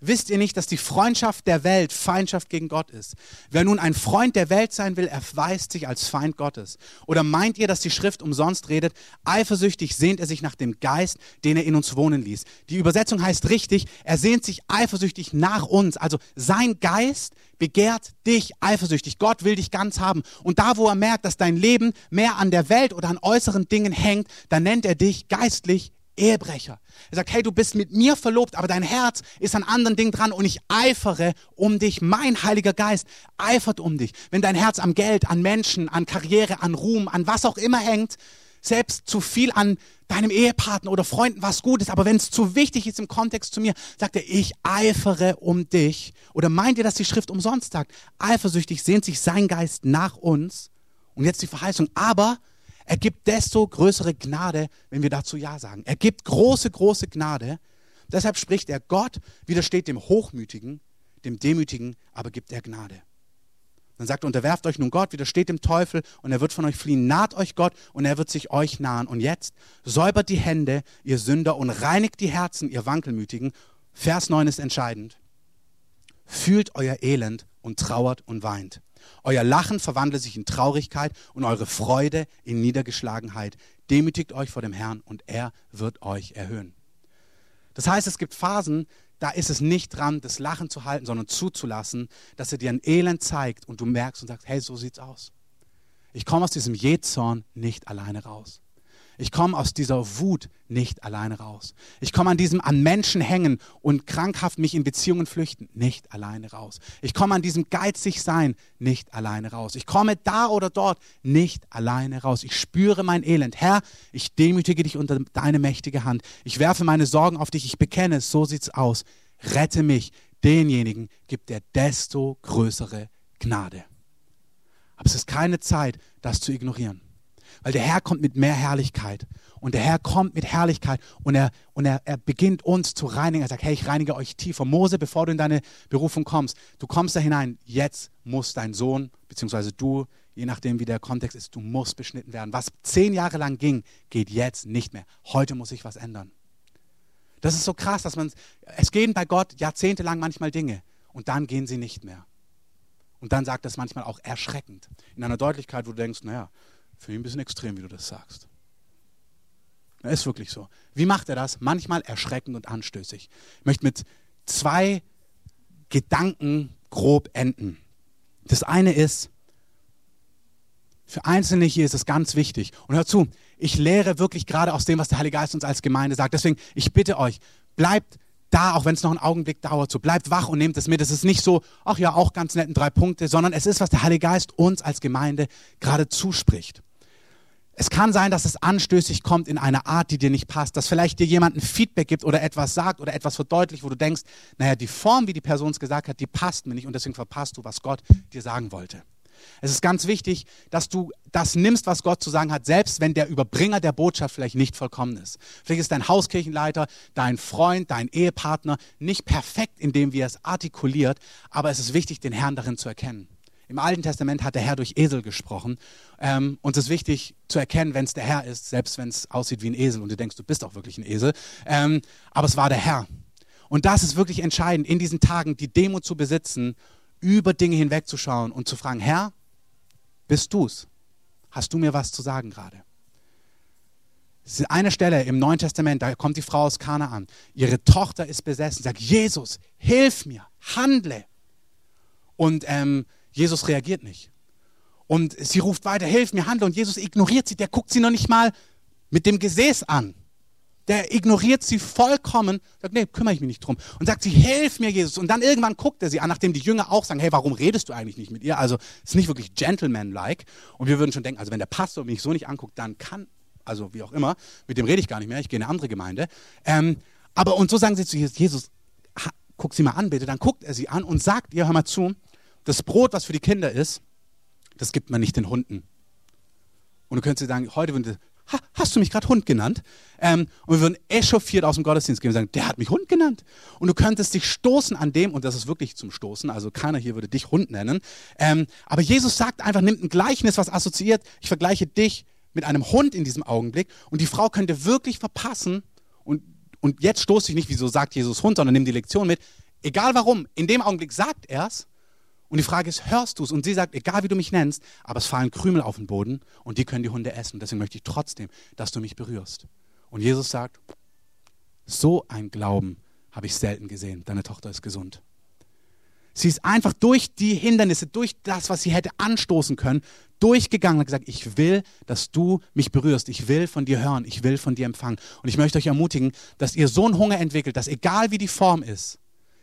wisst ihr nicht, dass die Freundschaft der Welt Feindschaft gegen Gott ist? Wer nun ein Freund der Welt sein will, erweist sich als Feind Gottes. Oder meint ihr, dass die Schrift umsonst redet? Eifersüchtig sehnt er sich nach dem Geist, den er in uns wohnen ließ. Die Übersetzung heißt richtig, er sehnt sich eifersüchtig nach uns. Also sein Geist begehrt dich eifersüchtig. Gott will dich ganz haben. Und da, wo er merkt, dass dein Leben mehr an der Welt oder an äußeren Dingen hängt, dann nennt er dich geistlich Ehebrecher. Er sagt, hey, du bist mit mir verlobt, aber dein Herz ist an anderen Dingen dran und ich eifere um dich. Mein Heiliger Geist eifert um dich. Wenn dein Herz am Geld, an Menschen, an Karriere, an Ruhm, an was auch immer hängt, selbst zu viel an deinem Ehepartner oder Freunden was gut ist, aber wenn es zu wichtig ist im Kontext zu mir, sagt er, ich eifere um dich. Oder meint ihr, dass die Schrift umsonst sagt? Eifersüchtig sehnt sich sein Geist nach uns. Und jetzt die Verheißung, aber er gibt desto größere Gnade, wenn wir dazu Ja sagen. Er gibt große, große Gnade. Deshalb spricht er, Gott widersteht dem Hochmütigen, dem Demütigen, aber gibt er Gnade. Dann sagt er, unterwerft euch nun Gott, widersteht dem Teufel und er wird von euch fliehen. Naht euch Gott und er wird sich euch nahen. Und jetzt säubert die Hände, ihr Sünder, und reinigt die Herzen, ihr Wankelmütigen. Vers 9 ist entscheidend. Fühlt euer Elend und trauert und weint. Euer Lachen verwandelt sich in Traurigkeit und eure Freude in Niedergeschlagenheit. Demütigt euch vor dem Herrn und er wird euch erhöhen. Das heißt, es gibt Phasen, da ist es nicht dran, das Lachen zu halten, sondern zuzulassen, dass er dir ein Elend zeigt und du merkst und sagst, hey, so sieht's aus. Ich komme aus diesem Jezorn nicht alleine raus. Ich komme aus dieser Wut nicht alleine raus. Ich komme an diesem an Menschen hängen und krankhaft mich in Beziehungen flüchten nicht alleine raus. Ich komme an diesem geizig sein nicht alleine raus. Ich komme da oder dort nicht alleine raus. Ich spüre mein Elend. Herr, ich demütige dich unter deine mächtige Hand. Ich werfe meine Sorgen auf dich. Ich bekenne es. So sieht's aus. Rette mich. Denjenigen gibt er desto größere Gnade. Aber es ist keine Zeit, das zu ignorieren. Weil der Herr kommt mit mehr Herrlichkeit. Und der Herr kommt mit Herrlichkeit und er, und er, er beginnt uns zu reinigen. Er sagt, hey, ich reinige euch tiefer. Mose, bevor du in deine Berufung kommst, du kommst da hinein. Jetzt muss dein Sohn, beziehungsweise du, je nachdem wie der Kontext ist, du musst beschnitten werden. Was zehn Jahre lang ging, geht jetzt nicht mehr. Heute muss sich was ändern. Das ist so krass, dass man, es gehen bei Gott jahrzehntelang manchmal Dinge und dann gehen sie nicht mehr. Und dann sagt das manchmal auch erschreckend. In einer Deutlichkeit, wo du denkst, naja, Finde ich ein bisschen extrem, wie du das sagst. Das ist wirklich so. Wie macht er das? Manchmal erschreckend und anstößig. Ich möchte mit zwei Gedanken grob enden. Das eine ist, für Einzelne hier ist es ganz wichtig. Und hör zu, ich lehre wirklich gerade aus dem, was der Heilige Geist uns als Gemeinde sagt. Deswegen, ich bitte euch, bleibt da, auch wenn es noch einen Augenblick dauert, so bleibt wach und nehmt es mit. Es ist nicht so, ach ja, auch ganz netten drei Punkte, sondern es ist, was der Heilige Geist uns als Gemeinde gerade zuspricht. Es kann sein, dass es anstößig kommt in einer Art, die dir nicht passt, dass vielleicht dir jemand ein Feedback gibt oder etwas sagt oder etwas verdeutlicht, wo du denkst, naja, die Form, wie die Person es gesagt hat, die passt mir nicht und deswegen verpasst du, was Gott dir sagen wollte. Es ist ganz wichtig, dass du das nimmst, was Gott zu sagen hat, selbst wenn der Überbringer der Botschaft vielleicht nicht vollkommen ist. Vielleicht ist dein Hauskirchenleiter, dein Freund, dein Ehepartner nicht perfekt in dem, wie er es artikuliert, aber es ist wichtig, den Herrn darin zu erkennen. Im Alten Testament hat der Herr durch Esel gesprochen. Ähm, und es ist wichtig zu erkennen, wenn es der Herr ist, selbst wenn es aussieht wie ein Esel und du denkst, du bist auch wirklich ein Esel. Ähm, aber es war der Herr. Und das ist wirklich entscheidend, in diesen Tagen die Demo zu besitzen, über Dinge hinwegzuschauen und zu fragen, Herr, bist du's? Hast du mir was zu sagen gerade? Es ist eine Stelle im Neuen Testament, da kommt die Frau aus Kana an. Ihre Tochter ist besessen. Sagt, Jesus, hilf mir, handle. Und ähm, Jesus reagiert nicht. Und sie ruft weiter, hilf mir, handle. Und Jesus ignoriert sie. Der guckt sie noch nicht mal mit dem Gesäß an. Der ignoriert sie vollkommen, sagt, nee, kümmere ich mich nicht drum. Und sagt sie, hilf mir, Jesus. Und dann irgendwann guckt er sie an, nachdem die Jünger auch sagen, hey, warum redest du eigentlich nicht mit ihr? Also, es ist nicht wirklich gentleman-like. Und wir würden schon denken, also wenn der Pastor mich so nicht anguckt, dann kann, also wie auch immer, mit dem rede ich gar nicht mehr, ich gehe in eine andere Gemeinde. Ähm, aber, und so sagen sie zu Jesus, Jesus, guck sie mal an, bitte. Dann guckt er sie an und sagt ihr, hör mal zu, das Brot, was für die Kinder ist, das gibt man nicht den Hunden. Und du könntest sagen, heute würde ha, hast du mich gerade Hund genannt? Ähm, und wir würden echauffiert aus dem Gottesdienst gehen und sagen, der hat mich Hund genannt. Und du könntest dich stoßen an dem, und das ist wirklich zum Stoßen, also keiner hier würde dich Hund nennen. Ähm, aber Jesus sagt einfach, nimmt ein Gleichnis, was assoziiert, ich vergleiche dich mit einem Hund in diesem Augenblick. Und die Frau könnte wirklich verpassen, und, und jetzt stoße ich nicht, wieso sagt Jesus Hund, sondern nimm die Lektion mit. Egal warum, in dem Augenblick sagt er es, und die Frage ist, hörst du es? Und sie sagt, egal wie du mich nennst, aber es fallen Krümel auf den Boden und die können die Hunde essen. Deswegen möchte ich trotzdem, dass du mich berührst. Und Jesus sagt, so ein Glauben habe ich selten gesehen. Deine Tochter ist gesund. Sie ist einfach durch die Hindernisse, durch das, was sie hätte anstoßen können, durchgegangen und gesagt, ich will, dass du mich berührst. Ich will von dir hören. Ich will von dir empfangen. Und ich möchte euch ermutigen, dass ihr so einen Hunger entwickelt, dass egal wie die Form ist,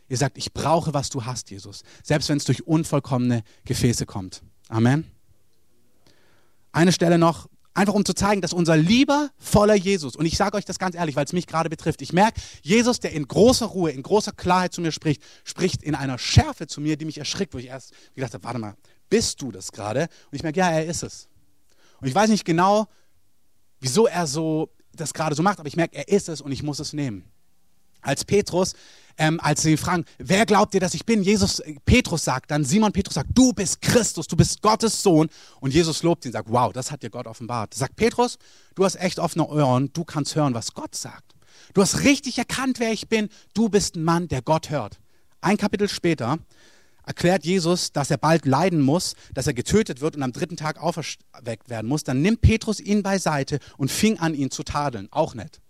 Ihr sagt, ich brauche, was du hast, Jesus. Selbst wenn es durch unvollkommene Gefäße kommt. Amen. Eine Stelle noch, einfach um zu zeigen, dass unser lieber, voller Jesus, und ich sage euch das ganz ehrlich, weil es mich gerade betrifft, ich merke, Jesus, der in großer Ruhe, in großer Klarheit zu mir spricht, spricht in einer Schärfe zu mir, die mich erschrickt, wo ich erst gedacht habe, warte mal, bist du das gerade? Und ich merke, ja, er ist es. Und ich weiß nicht genau, wieso er so das gerade so macht, aber ich merke, er ist es und ich muss es nehmen. Als Petrus ähm, als sie fragen, wer glaubt ihr, dass ich bin? Jesus, äh, Petrus sagt dann, Simon Petrus sagt, du bist Christus, du bist Gottes Sohn. Und Jesus lobt ihn, sagt, wow, das hat dir Gott offenbart. Sagt Petrus, du hast echt offene Ohren, du kannst hören, was Gott sagt. Du hast richtig erkannt, wer ich bin. Du bist ein Mann, der Gott hört. Ein Kapitel später erklärt Jesus, dass er bald leiden muss, dass er getötet wird und am dritten Tag auferweckt werden muss. Dann nimmt Petrus ihn beiseite und fing an, ihn zu tadeln. Auch nett.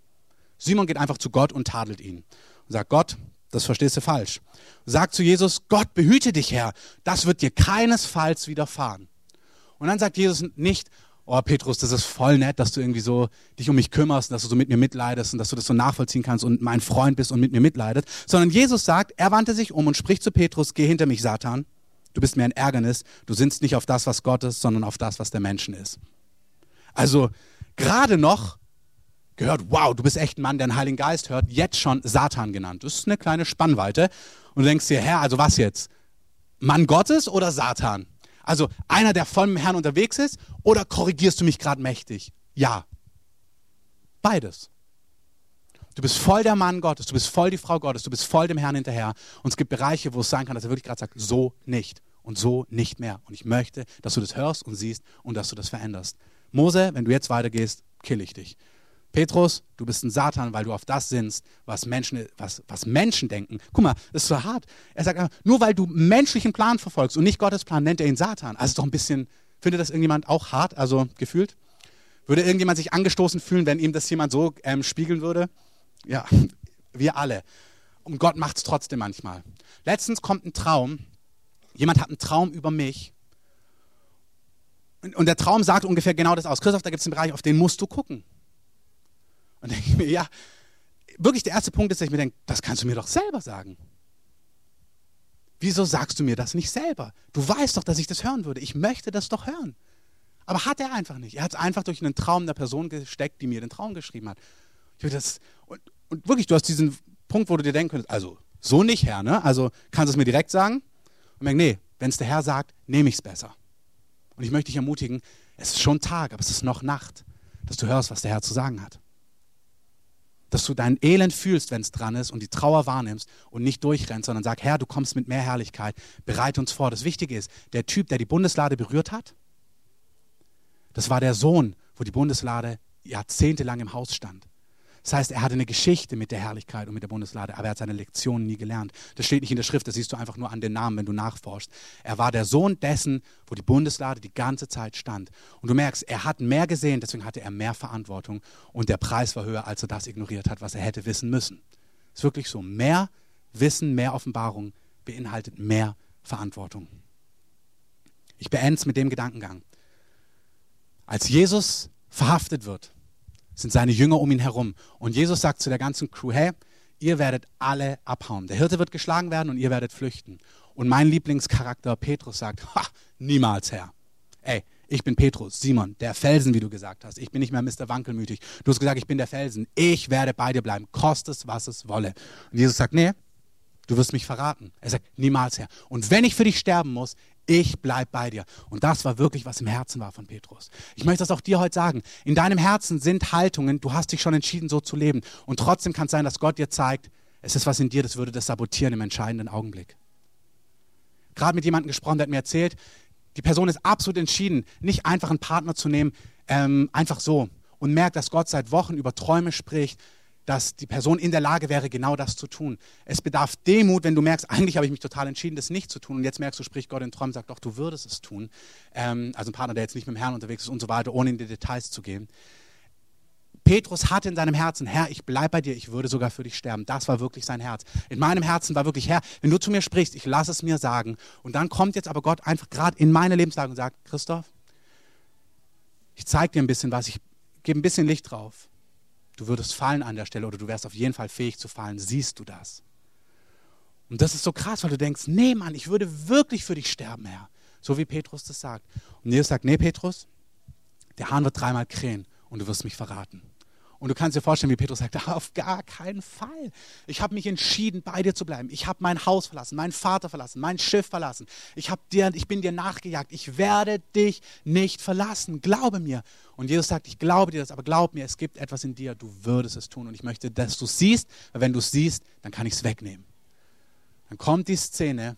Simon geht einfach zu Gott und tadelt ihn. Und sagt, Gott, das verstehst du falsch. Sag zu Jesus, Gott behüte dich, Herr. Das wird dir keinesfalls widerfahren. Und dann sagt Jesus nicht, oh Petrus, das ist voll nett, dass du irgendwie so dich um mich kümmerst, dass du so mit mir mitleidest und dass du das so nachvollziehen kannst und mein Freund bist und mit mir mitleidet, sondern Jesus sagt, er wandte sich um und spricht zu Petrus, geh hinter mich, Satan. Du bist mir ein Ärgernis. Du sinnst nicht auf das, was Gott ist, sondern auf das, was der Menschen ist. Also gerade noch gehört, wow, du bist echt ein Mann, der den Heiligen Geist hört, jetzt schon Satan genannt. Das ist eine kleine Spannweite. Und du denkst dir, Herr, also was jetzt? Mann Gottes oder Satan? Also einer, der voll mit dem Herrn unterwegs ist, oder korrigierst du mich gerade mächtig? Ja. Beides. Du bist voll der Mann Gottes, du bist voll die Frau Gottes, du bist voll dem Herrn hinterher. Und es gibt Bereiche, wo es sein kann, dass er wirklich gerade sagt, so nicht und so nicht mehr. Und ich möchte, dass du das hörst und siehst und dass du das veränderst. Mose, wenn du jetzt weitergehst, kill ich dich. Petrus, du bist ein Satan, weil du auf das sinnst, was Menschen, was, was Menschen denken. Guck mal, das ist so hart. Er sagt, nur weil du menschlichen Plan verfolgst und nicht Gottes Plan, nennt er ihn Satan. Also ist doch ein bisschen, findet das irgendjemand auch hart, also gefühlt? Würde irgendjemand sich angestoßen fühlen, wenn ihm das jemand so ähm, spiegeln würde? Ja, <laughs> wir alle. Und Gott macht es trotzdem manchmal. Letztens kommt ein Traum. Jemand hat einen Traum über mich. Und, und der Traum sagt ungefähr genau das aus. Christoph, da gibt es einen Bereich, auf den musst du gucken. Und denke ich mir, ja, wirklich der erste Punkt ist, dass ich mir denke, das kannst du mir doch selber sagen. Wieso sagst du mir das nicht selber? Du weißt doch, dass ich das hören würde. Ich möchte das doch hören. Aber hat er einfach nicht. Er hat es einfach durch einen Traum der Person gesteckt, die mir den Traum geschrieben hat. Das, und, und, wirklich, du hast diesen Punkt, wo du dir denken könntest, also so nicht, Herr, ne? Also kannst du es mir direkt sagen? Und denke, nee, wenn es der Herr sagt, nehme ich es besser. Und ich möchte dich ermutigen, es ist schon Tag, aber es ist noch Nacht, dass du hörst, was der Herr zu sagen hat dass du dein Elend fühlst, wenn es dran ist und die Trauer wahrnimmst und nicht durchrennst, sondern sag, Herr, du kommst mit mehr Herrlichkeit, bereite uns vor. Das Wichtige ist, der Typ, der die Bundeslade berührt hat, das war der Sohn, wo die Bundeslade jahrzehntelang im Haus stand. Das heißt, er hatte eine Geschichte mit der Herrlichkeit und mit der Bundeslade, aber er hat seine Lektionen nie gelernt. Das steht nicht in der Schrift, das siehst du einfach nur an den Namen, wenn du nachforschst. Er war der Sohn dessen, wo die Bundeslade die ganze Zeit stand. Und du merkst, er hat mehr gesehen, deswegen hatte er mehr Verantwortung und der Preis war höher, als er das ignoriert hat, was er hätte wissen müssen. Ist wirklich so. Mehr Wissen, mehr Offenbarung beinhaltet mehr Verantwortung. Ich beende es mit dem Gedankengang. Als Jesus verhaftet wird, sind seine Jünger um ihn herum. Und Jesus sagt zu der ganzen Crew, hey, ihr werdet alle abhauen. Der Hirte wird geschlagen werden und ihr werdet flüchten. Und mein Lieblingscharakter Petrus sagt, ha, niemals, Herr. Ey, ich bin Petrus, Simon, der Felsen, wie du gesagt hast. Ich bin nicht mehr Mr. Wankelmütig. Du hast gesagt, ich bin der Felsen. Ich werde bei dir bleiben, koste es, was es wolle. Und Jesus sagt, nee, du wirst mich verraten. Er sagt, niemals, Herr. Und wenn ich für dich sterben muss, ich bleibe bei dir. Und das war wirklich, was im Herzen war von Petrus. Ich möchte das auch dir heute sagen. In deinem Herzen sind Haltungen, du hast dich schon entschieden, so zu leben. Und trotzdem kann es sein, dass Gott dir zeigt, es ist was in dir, das würde das sabotieren im entscheidenden Augenblick. Gerade mit jemandem gesprochen, der hat mir erzählt, die Person ist absolut entschieden, nicht einfach einen Partner zu nehmen, ähm, einfach so. Und merkt, dass Gott seit Wochen über Träume spricht, dass die Person in der Lage wäre, genau das zu tun. Es bedarf Demut, wenn du merkst, eigentlich habe ich mich total entschieden, das nicht zu tun. Und jetzt merkst du, spricht Gott in Träumen, sagt, doch, du würdest es tun. Ähm, also ein Partner, der jetzt nicht mit dem Herrn unterwegs ist und so weiter, ohne in die Details zu gehen. Petrus hatte in seinem Herzen, Herr, ich bleibe bei dir, ich würde sogar für dich sterben. Das war wirklich sein Herz. In meinem Herzen war wirklich, Herr, wenn du zu mir sprichst, ich lasse es mir sagen. Und dann kommt jetzt aber Gott einfach gerade in meine Lebenslage und sagt, Christoph, ich zeige dir ein bisschen was, ich gebe ein bisschen Licht drauf du würdest fallen an der Stelle oder du wärst auf jeden Fall fähig zu fallen, siehst du das. Und das ist so krass, weil du denkst, nee Mann, ich würde wirklich für dich sterben, Herr. So wie Petrus das sagt. Und Jesus sagt, nee Petrus, der Hahn wird dreimal krähen und du wirst mich verraten. Und du kannst dir vorstellen, wie Petrus sagt, <laughs> auf gar keinen Fall. Ich habe mich entschieden, bei dir zu bleiben. Ich habe mein Haus verlassen, meinen Vater verlassen, mein Schiff verlassen. Ich, dir, ich bin dir nachgejagt. Ich werde dich nicht verlassen. Glaube mir. Und Jesus sagt, ich glaube dir das, aber glaub mir, es gibt etwas in dir. Du würdest es tun. Und ich möchte, dass du es siehst, weil wenn du es siehst, dann kann ich es wegnehmen. Dann kommt die Szene.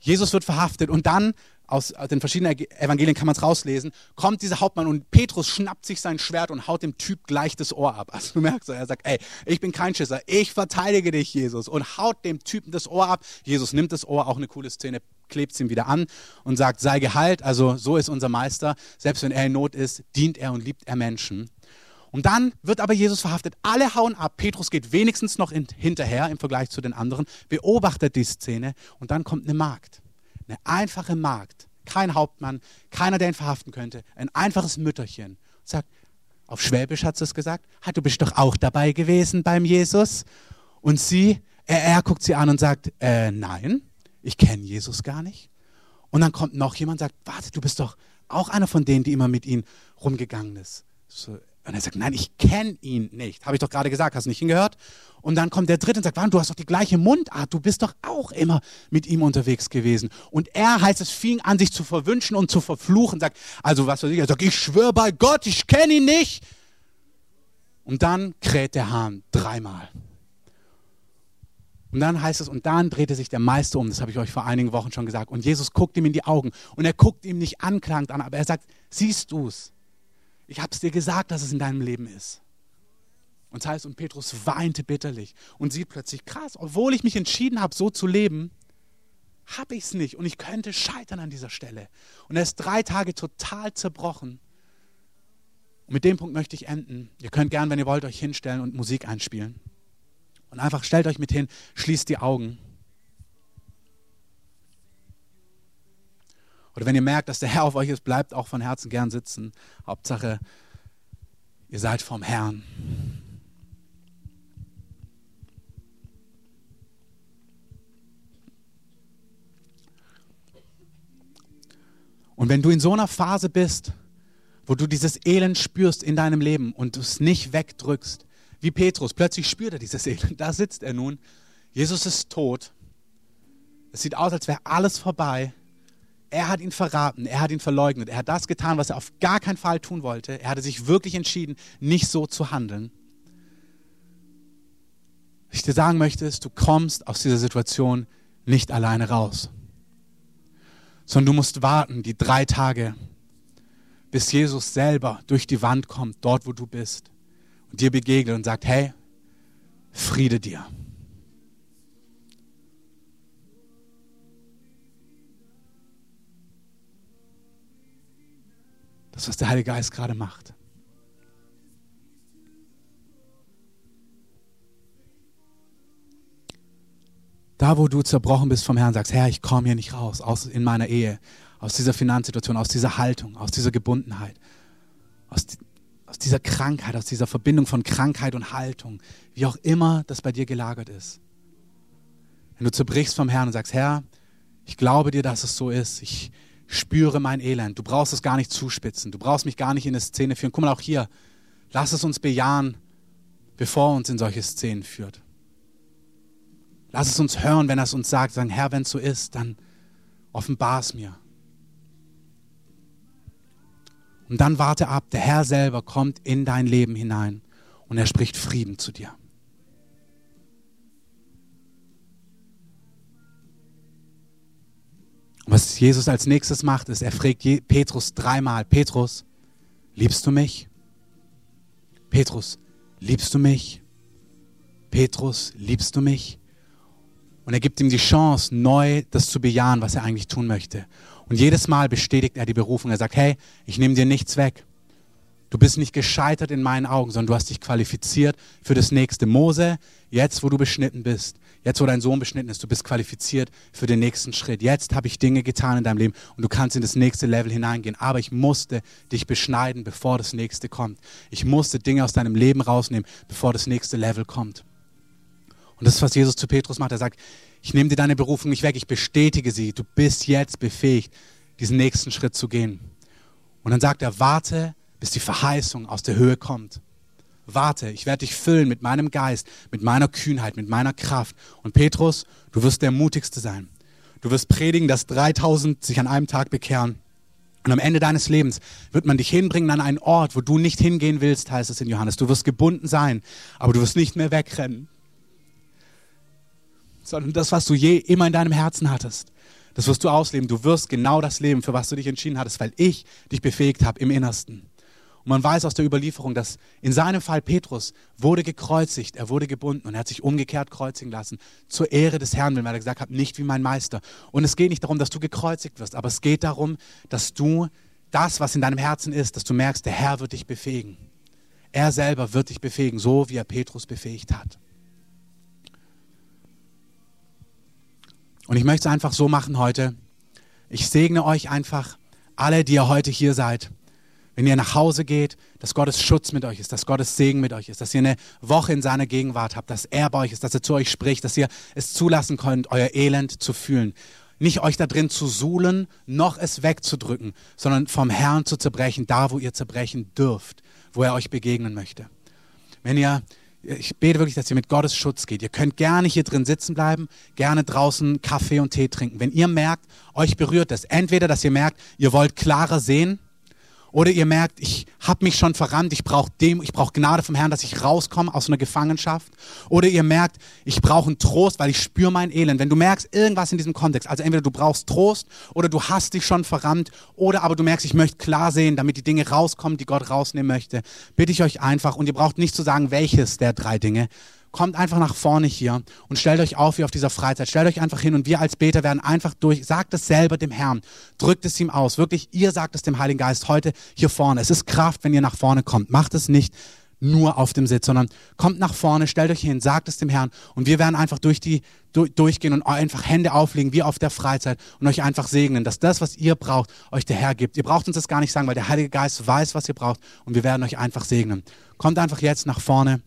Jesus wird verhaftet und dann aus den verschiedenen Evangelien kann man es rauslesen, kommt dieser Hauptmann und Petrus schnappt sich sein Schwert und haut dem Typ gleich das Ohr ab. Also du merkst, er sagt, ey, ich bin kein Schisser, ich verteidige dich, Jesus. Und haut dem Typen das Ohr ab. Jesus nimmt das Ohr, auch eine coole Szene, klebt es ihm wieder an und sagt, sei geheilt. Also so ist unser Meister. Selbst wenn er in Not ist, dient er und liebt er Menschen. Und dann wird aber Jesus verhaftet. Alle hauen ab. Petrus geht wenigstens noch hinterher im Vergleich zu den anderen, beobachtet die Szene und dann kommt eine Magd eine einfache Magd, kein Hauptmann, keiner, der ihn verhaften könnte, ein einfaches Mütterchen. Sagt, auf Schwäbisch hat sie es gesagt, ah, du bist doch auch dabei gewesen beim Jesus. Und sie, er, er guckt sie an und sagt, äh, nein, ich kenne Jesus gar nicht. Und dann kommt noch jemand und sagt, warte, du bist doch auch einer von denen, die immer mit ihm rumgegangen ist. So, und er sagt, nein, ich kenne ihn nicht. Habe ich doch gerade gesagt, hast du nicht hingehört? Und dann kommt der dritte und sagt, Wann, du hast doch die gleiche Mundart, du bist doch auch immer mit ihm unterwegs gewesen. Und er, heißt es, fing an, sich zu verwünschen und zu verfluchen, sagt, also was weiß ich, er sagt, ich schwöre bei Gott, ich kenne ihn nicht. Und dann kräht der Hahn dreimal. Und dann heißt es, und dann drehte sich der Meister um, das habe ich euch vor einigen Wochen schon gesagt. Und Jesus guckt ihm in die Augen und er guckt ihm nicht anklagend an, aber er sagt, siehst du es? Ich habe es dir gesagt, dass es in deinem Leben ist. Und das heißt, und Petrus weinte bitterlich und sieht plötzlich, krass, obwohl ich mich entschieden habe, so zu leben, habe ich es nicht und ich könnte scheitern an dieser Stelle. Und er ist drei Tage total zerbrochen. Und mit dem Punkt möchte ich enden. Ihr könnt gern, wenn ihr wollt, euch hinstellen und Musik einspielen. Und einfach stellt euch mit hin, schließt die Augen. Oder wenn ihr merkt, dass der Herr auf euch ist, bleibt auch von Herzen gern sitzen. Hauptsache, ihr seid vom Herrn. Und wenn du in so einer Phase bist, wo du dieses Elend spürst in deinem Leben und du es nicht wegdrückst, wie Petrus, plötzlich spürt er dieses Elend, da sitzt er nun, Jesus ist tot, es sieht aus, als wäre alles vorbei, er hat ihn verraten, er hat ihn verleugnet, er hat das getan, was er auf gar keinen Fall tun wollte. Er hatte sich wirklich entschieden, nicht so zu handeln. Was ich dir sagen möchte, ist, du kommst aus dieser Situation nicht alleine raus, sondern du musst warten, die drei Tage, bis Jesus selber durch die Wand kommt, dort wo du bist, und dir begegnet und sagt, hey, Friede dir. Das, was der Heilige Geist gerade macht. Da, wo du zerbrochen bist vom Herrn, sagst, Herr, ich komme hier nicht raus, aus in meiner Ehe, aus dieser Finanzsituation, aus dieser Haltung, aus dieser Gebundenheit, aus, aus dieser Krankheit, aus dieser Verbindung von Krankheit und Haltung, wie auch immer das bei dir gelagert ist. Wenn du zerbrichst vom Herrn und sagst, Herr, ich glaube dir, dass es so ist. Ich spüre mein Elend. Du brauchst es gar nicht zuspitzen. Du brauchst mich gar nicht in eine Szene führen. Guck mal auch hier. Lass es uns bejahen, bevor er uns in solche Szenen führt. Lass es uns hören, wenn er es uns sagt. Sagen, Herr, wenn es so ist, dann offenbar es mir. Und dann warte ab, der Herr selber kommt in dein Leben hinein und er spricht Frieden zu dir. Was Jesus als nächstes macht, ist, er fragt Petrus dreimal, Petrus, liebst du mich? Petrus, liebst du mich? Petrus, liebst du mich? Und er gibt ihm die Chance, neu das zu bejahen, was er eigentlich tun möchte. Und jedes Mal bestätigt er die Berufung. Er sagt, hey, ich nehme dir nichts weg. Du bist nicht gescheitert in meinen Augen, sondern du hast dich qualifiziert für das nächste. Mose, jetzt wo du beschnitten bist, jetzt wo dein Sohn beschnitten ist, du bist qualifiziert für den nächsten Schritt. Jetzt habe ich Dinge getan in deinem Leben und du kannst in das nächste Level hineingehen. Aber ich musste dich beschneiden, bevor das nächste kommt. Ich musste Dinge aus deinem Leben rausnehmen, bevor das nächste Level kommt. Und das ist, was Jesus zu Petrus macht. Er sagt, ich nehme dir deine Berufung nicht weg, ich bestätige sie. Du bist jetzt befähigt, diesen nächsten Schritt zu gehen. Und dann sagt er, warte, bis die Verheißung aus der Höhe kommt. Warte, ich werde dich füllen mit meinem Geist, mit meiner Kühnheit, mit meiner Kraft. Und Petrus, du wirst der mutigste sein. Du wirst predigen, dass 3000 sich an einem Tag bekehren. Und am Ende deines Lebens wird man dich hinbringen an einen Ort, wo du nicht hingehen willst, heißt es in Johannes. Du wirst gebunden sein, aber du wirst nicht mehr wegrennen sondern das, was du je immer in deinem Herzen hattest. Das wirst du ausleben. Du wirst genau das leben, für was du dich entschieden hattest, weil ich dich befähigt habe im Innersten. Man weiß aus der Überlieferung, dass in seinem Fall Petrus wurde gekreuzigt, er wurde gebunden und er hat sich umgekehrt kreuzigen lassen zur Ehre des Herrn, weil er gesagt hat, nicht wie mein Meister. Und es geht nicht darum, dass du gekreuzigt wirst, aber es geht darum, dass du das, was in deinem Herzen ist, dass du merkst, der Herr wird dich befähigen. Er selber wird dich befähigen, so wie er Petrus befähigt hat. Und ich möchte es einfach so machen heute. Ich segne euch einfach, alle, die ihr heute hier seid. Wenn ihr nach Hause geht, dass Gottes Schutz mit euch ist, dass Gottes Segen mit euch ist, dass ihr eine Woche in seiner Gegenwart habt, dass er bei euch ist, dass er zu euch spricht, dass ihr es zulassen könnt, euer Elend zu fühlen. Nicht euch da drin zu suhlen, noch es wegzudrücken, sondern vom Herrn zu zerbrechen, da wo ihr zerbrechen dürft, wo er euch begegnen möchte. Wenn ihr ich bete wirklich, dass ihr mit Gottes Schutz geht. Ihr könnt gerne hier drin sitzen bleiben, gerne draußen Kaffee und Tee trinken. Wenn ihr merkt, euch berührt das, entweder, dass ihr merkt, ihr wollt klarer sehen, oder ihr merkt, ich habe mich schon verrannt, ich brauche dem, ich brauche Gnade vom Herrn, dass ich rauskomme aus einer Gefangenschaft. Oder ihr merkt, ich brauche einen Trost, weil ich spüre mein Elend. Wenn du merkst, irgendwas in diesem Kontext, also entweder du brauchst Trost oder du hast dich schon verrannt, oder aber du merkst, ich möchte klar sehen, damit die Dinge rauskommen, die Gott rausnehmen möchte, bitte ich euch einfach, und ihr braucht nicht zu sagen, welches der drei Dinge, kommt einfach nach vorne hier und stellt euch auf wie auf dieser Freizeit. Stellt euch einfach hin und wir als Beter werden einfach durch, sagt es selber dem Herrn, drückt es ihm aus. Wirklich, ihr sagt es dem Heiligen Geist heute hier vorne. Es ist Kraft, wenn ihr nach vorne kommt. Macht es nicht nur auf dem Sitz, sondern kommt nach vorne, stellt euch hin, sagt es dem Herrn und wir werden einfach durch die durch, durchgehen und einfach Hände auflegen wie auf der Freizeit und euch einfach segnen, dass das, was ihr braucht, euch der Herr gibt. Ihr braucht uns das gar nicht sagen, weil der Heilige Geist weiß, was ihr braucht und wir werden euch einfach segnen. Kommt einfach jetzt nach vorne.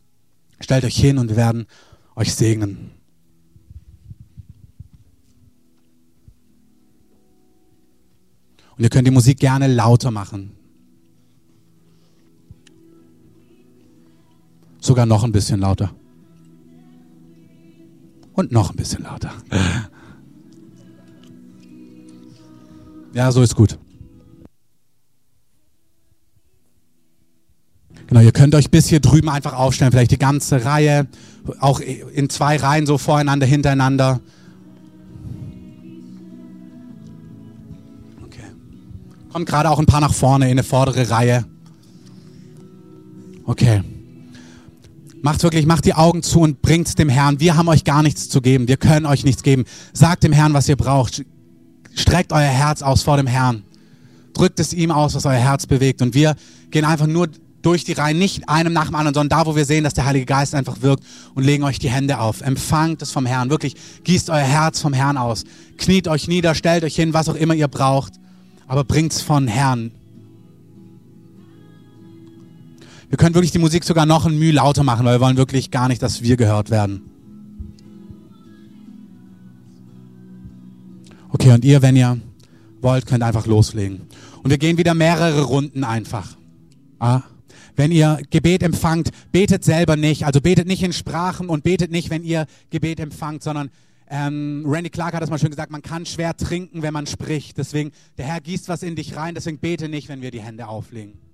Stellt euch hin und wir werden euch segnen. Und ihr könnt die Musik gerne lauter machen. Sogar noch ein bisschen lauter. Und noch ein bisschen lauter. <laughs> Ja, so ist gut. Genau, ihr könnt euch bis hier drüben einfach aufstellen, vielleicht die ganze Reihe, auch in zwei Reihen so voreinander, hintereinander. Okay. Kommt gerade auch ein paar nach vorne in eine vordere Reihe. Okay. Macht wirklich, macht die Augen zu und bringt's dem Herrn. Wir haben euch gar nichts zu geben. Wir können euch nichts geben. Sagt dem Herrn, was ihr braucht. Streckt euer Herz aus vor dem Herrn. Drückt es ihm aus, was euer Herz bewegt. Und wir gehen einfach nur durch die Reihen, nicht einem nach dem anderen, sondern da, wo wir sehen, dass der Heilige Geist einfach wirkt und legen euch die Hände auf. Empfangt es vom Herrn. Wirklich, gießt euer Herz vom Herrn aus. Kniet euch nieder, stellt euch hin, was auch immer ihr braucht. Aber bringt's von Herrn. Wir können wirklich die Musik sogar noch ein Mühe lauter machen, weil wir wollen wirklich gar nicht, dass wir gehört werden. Okay, und ihr, wenn ihr wollt, könnt einfach loslegen. Und wir gehen wieder mehrere Runden einfach. Ah. Wenn ihr Gebet empfangt, betet selber nicht. Also betet nicht in Sprachen und betet nicht, wenn ihr Gebet empfangt, sondern ähm, Randy Clark hat das mal schön gesagt, man kann schwer trinken, wenn man spricht. Deswegen, der Herr gießt was in dich rein, deswegen bete nicht, wenn wir die Hände auflegen.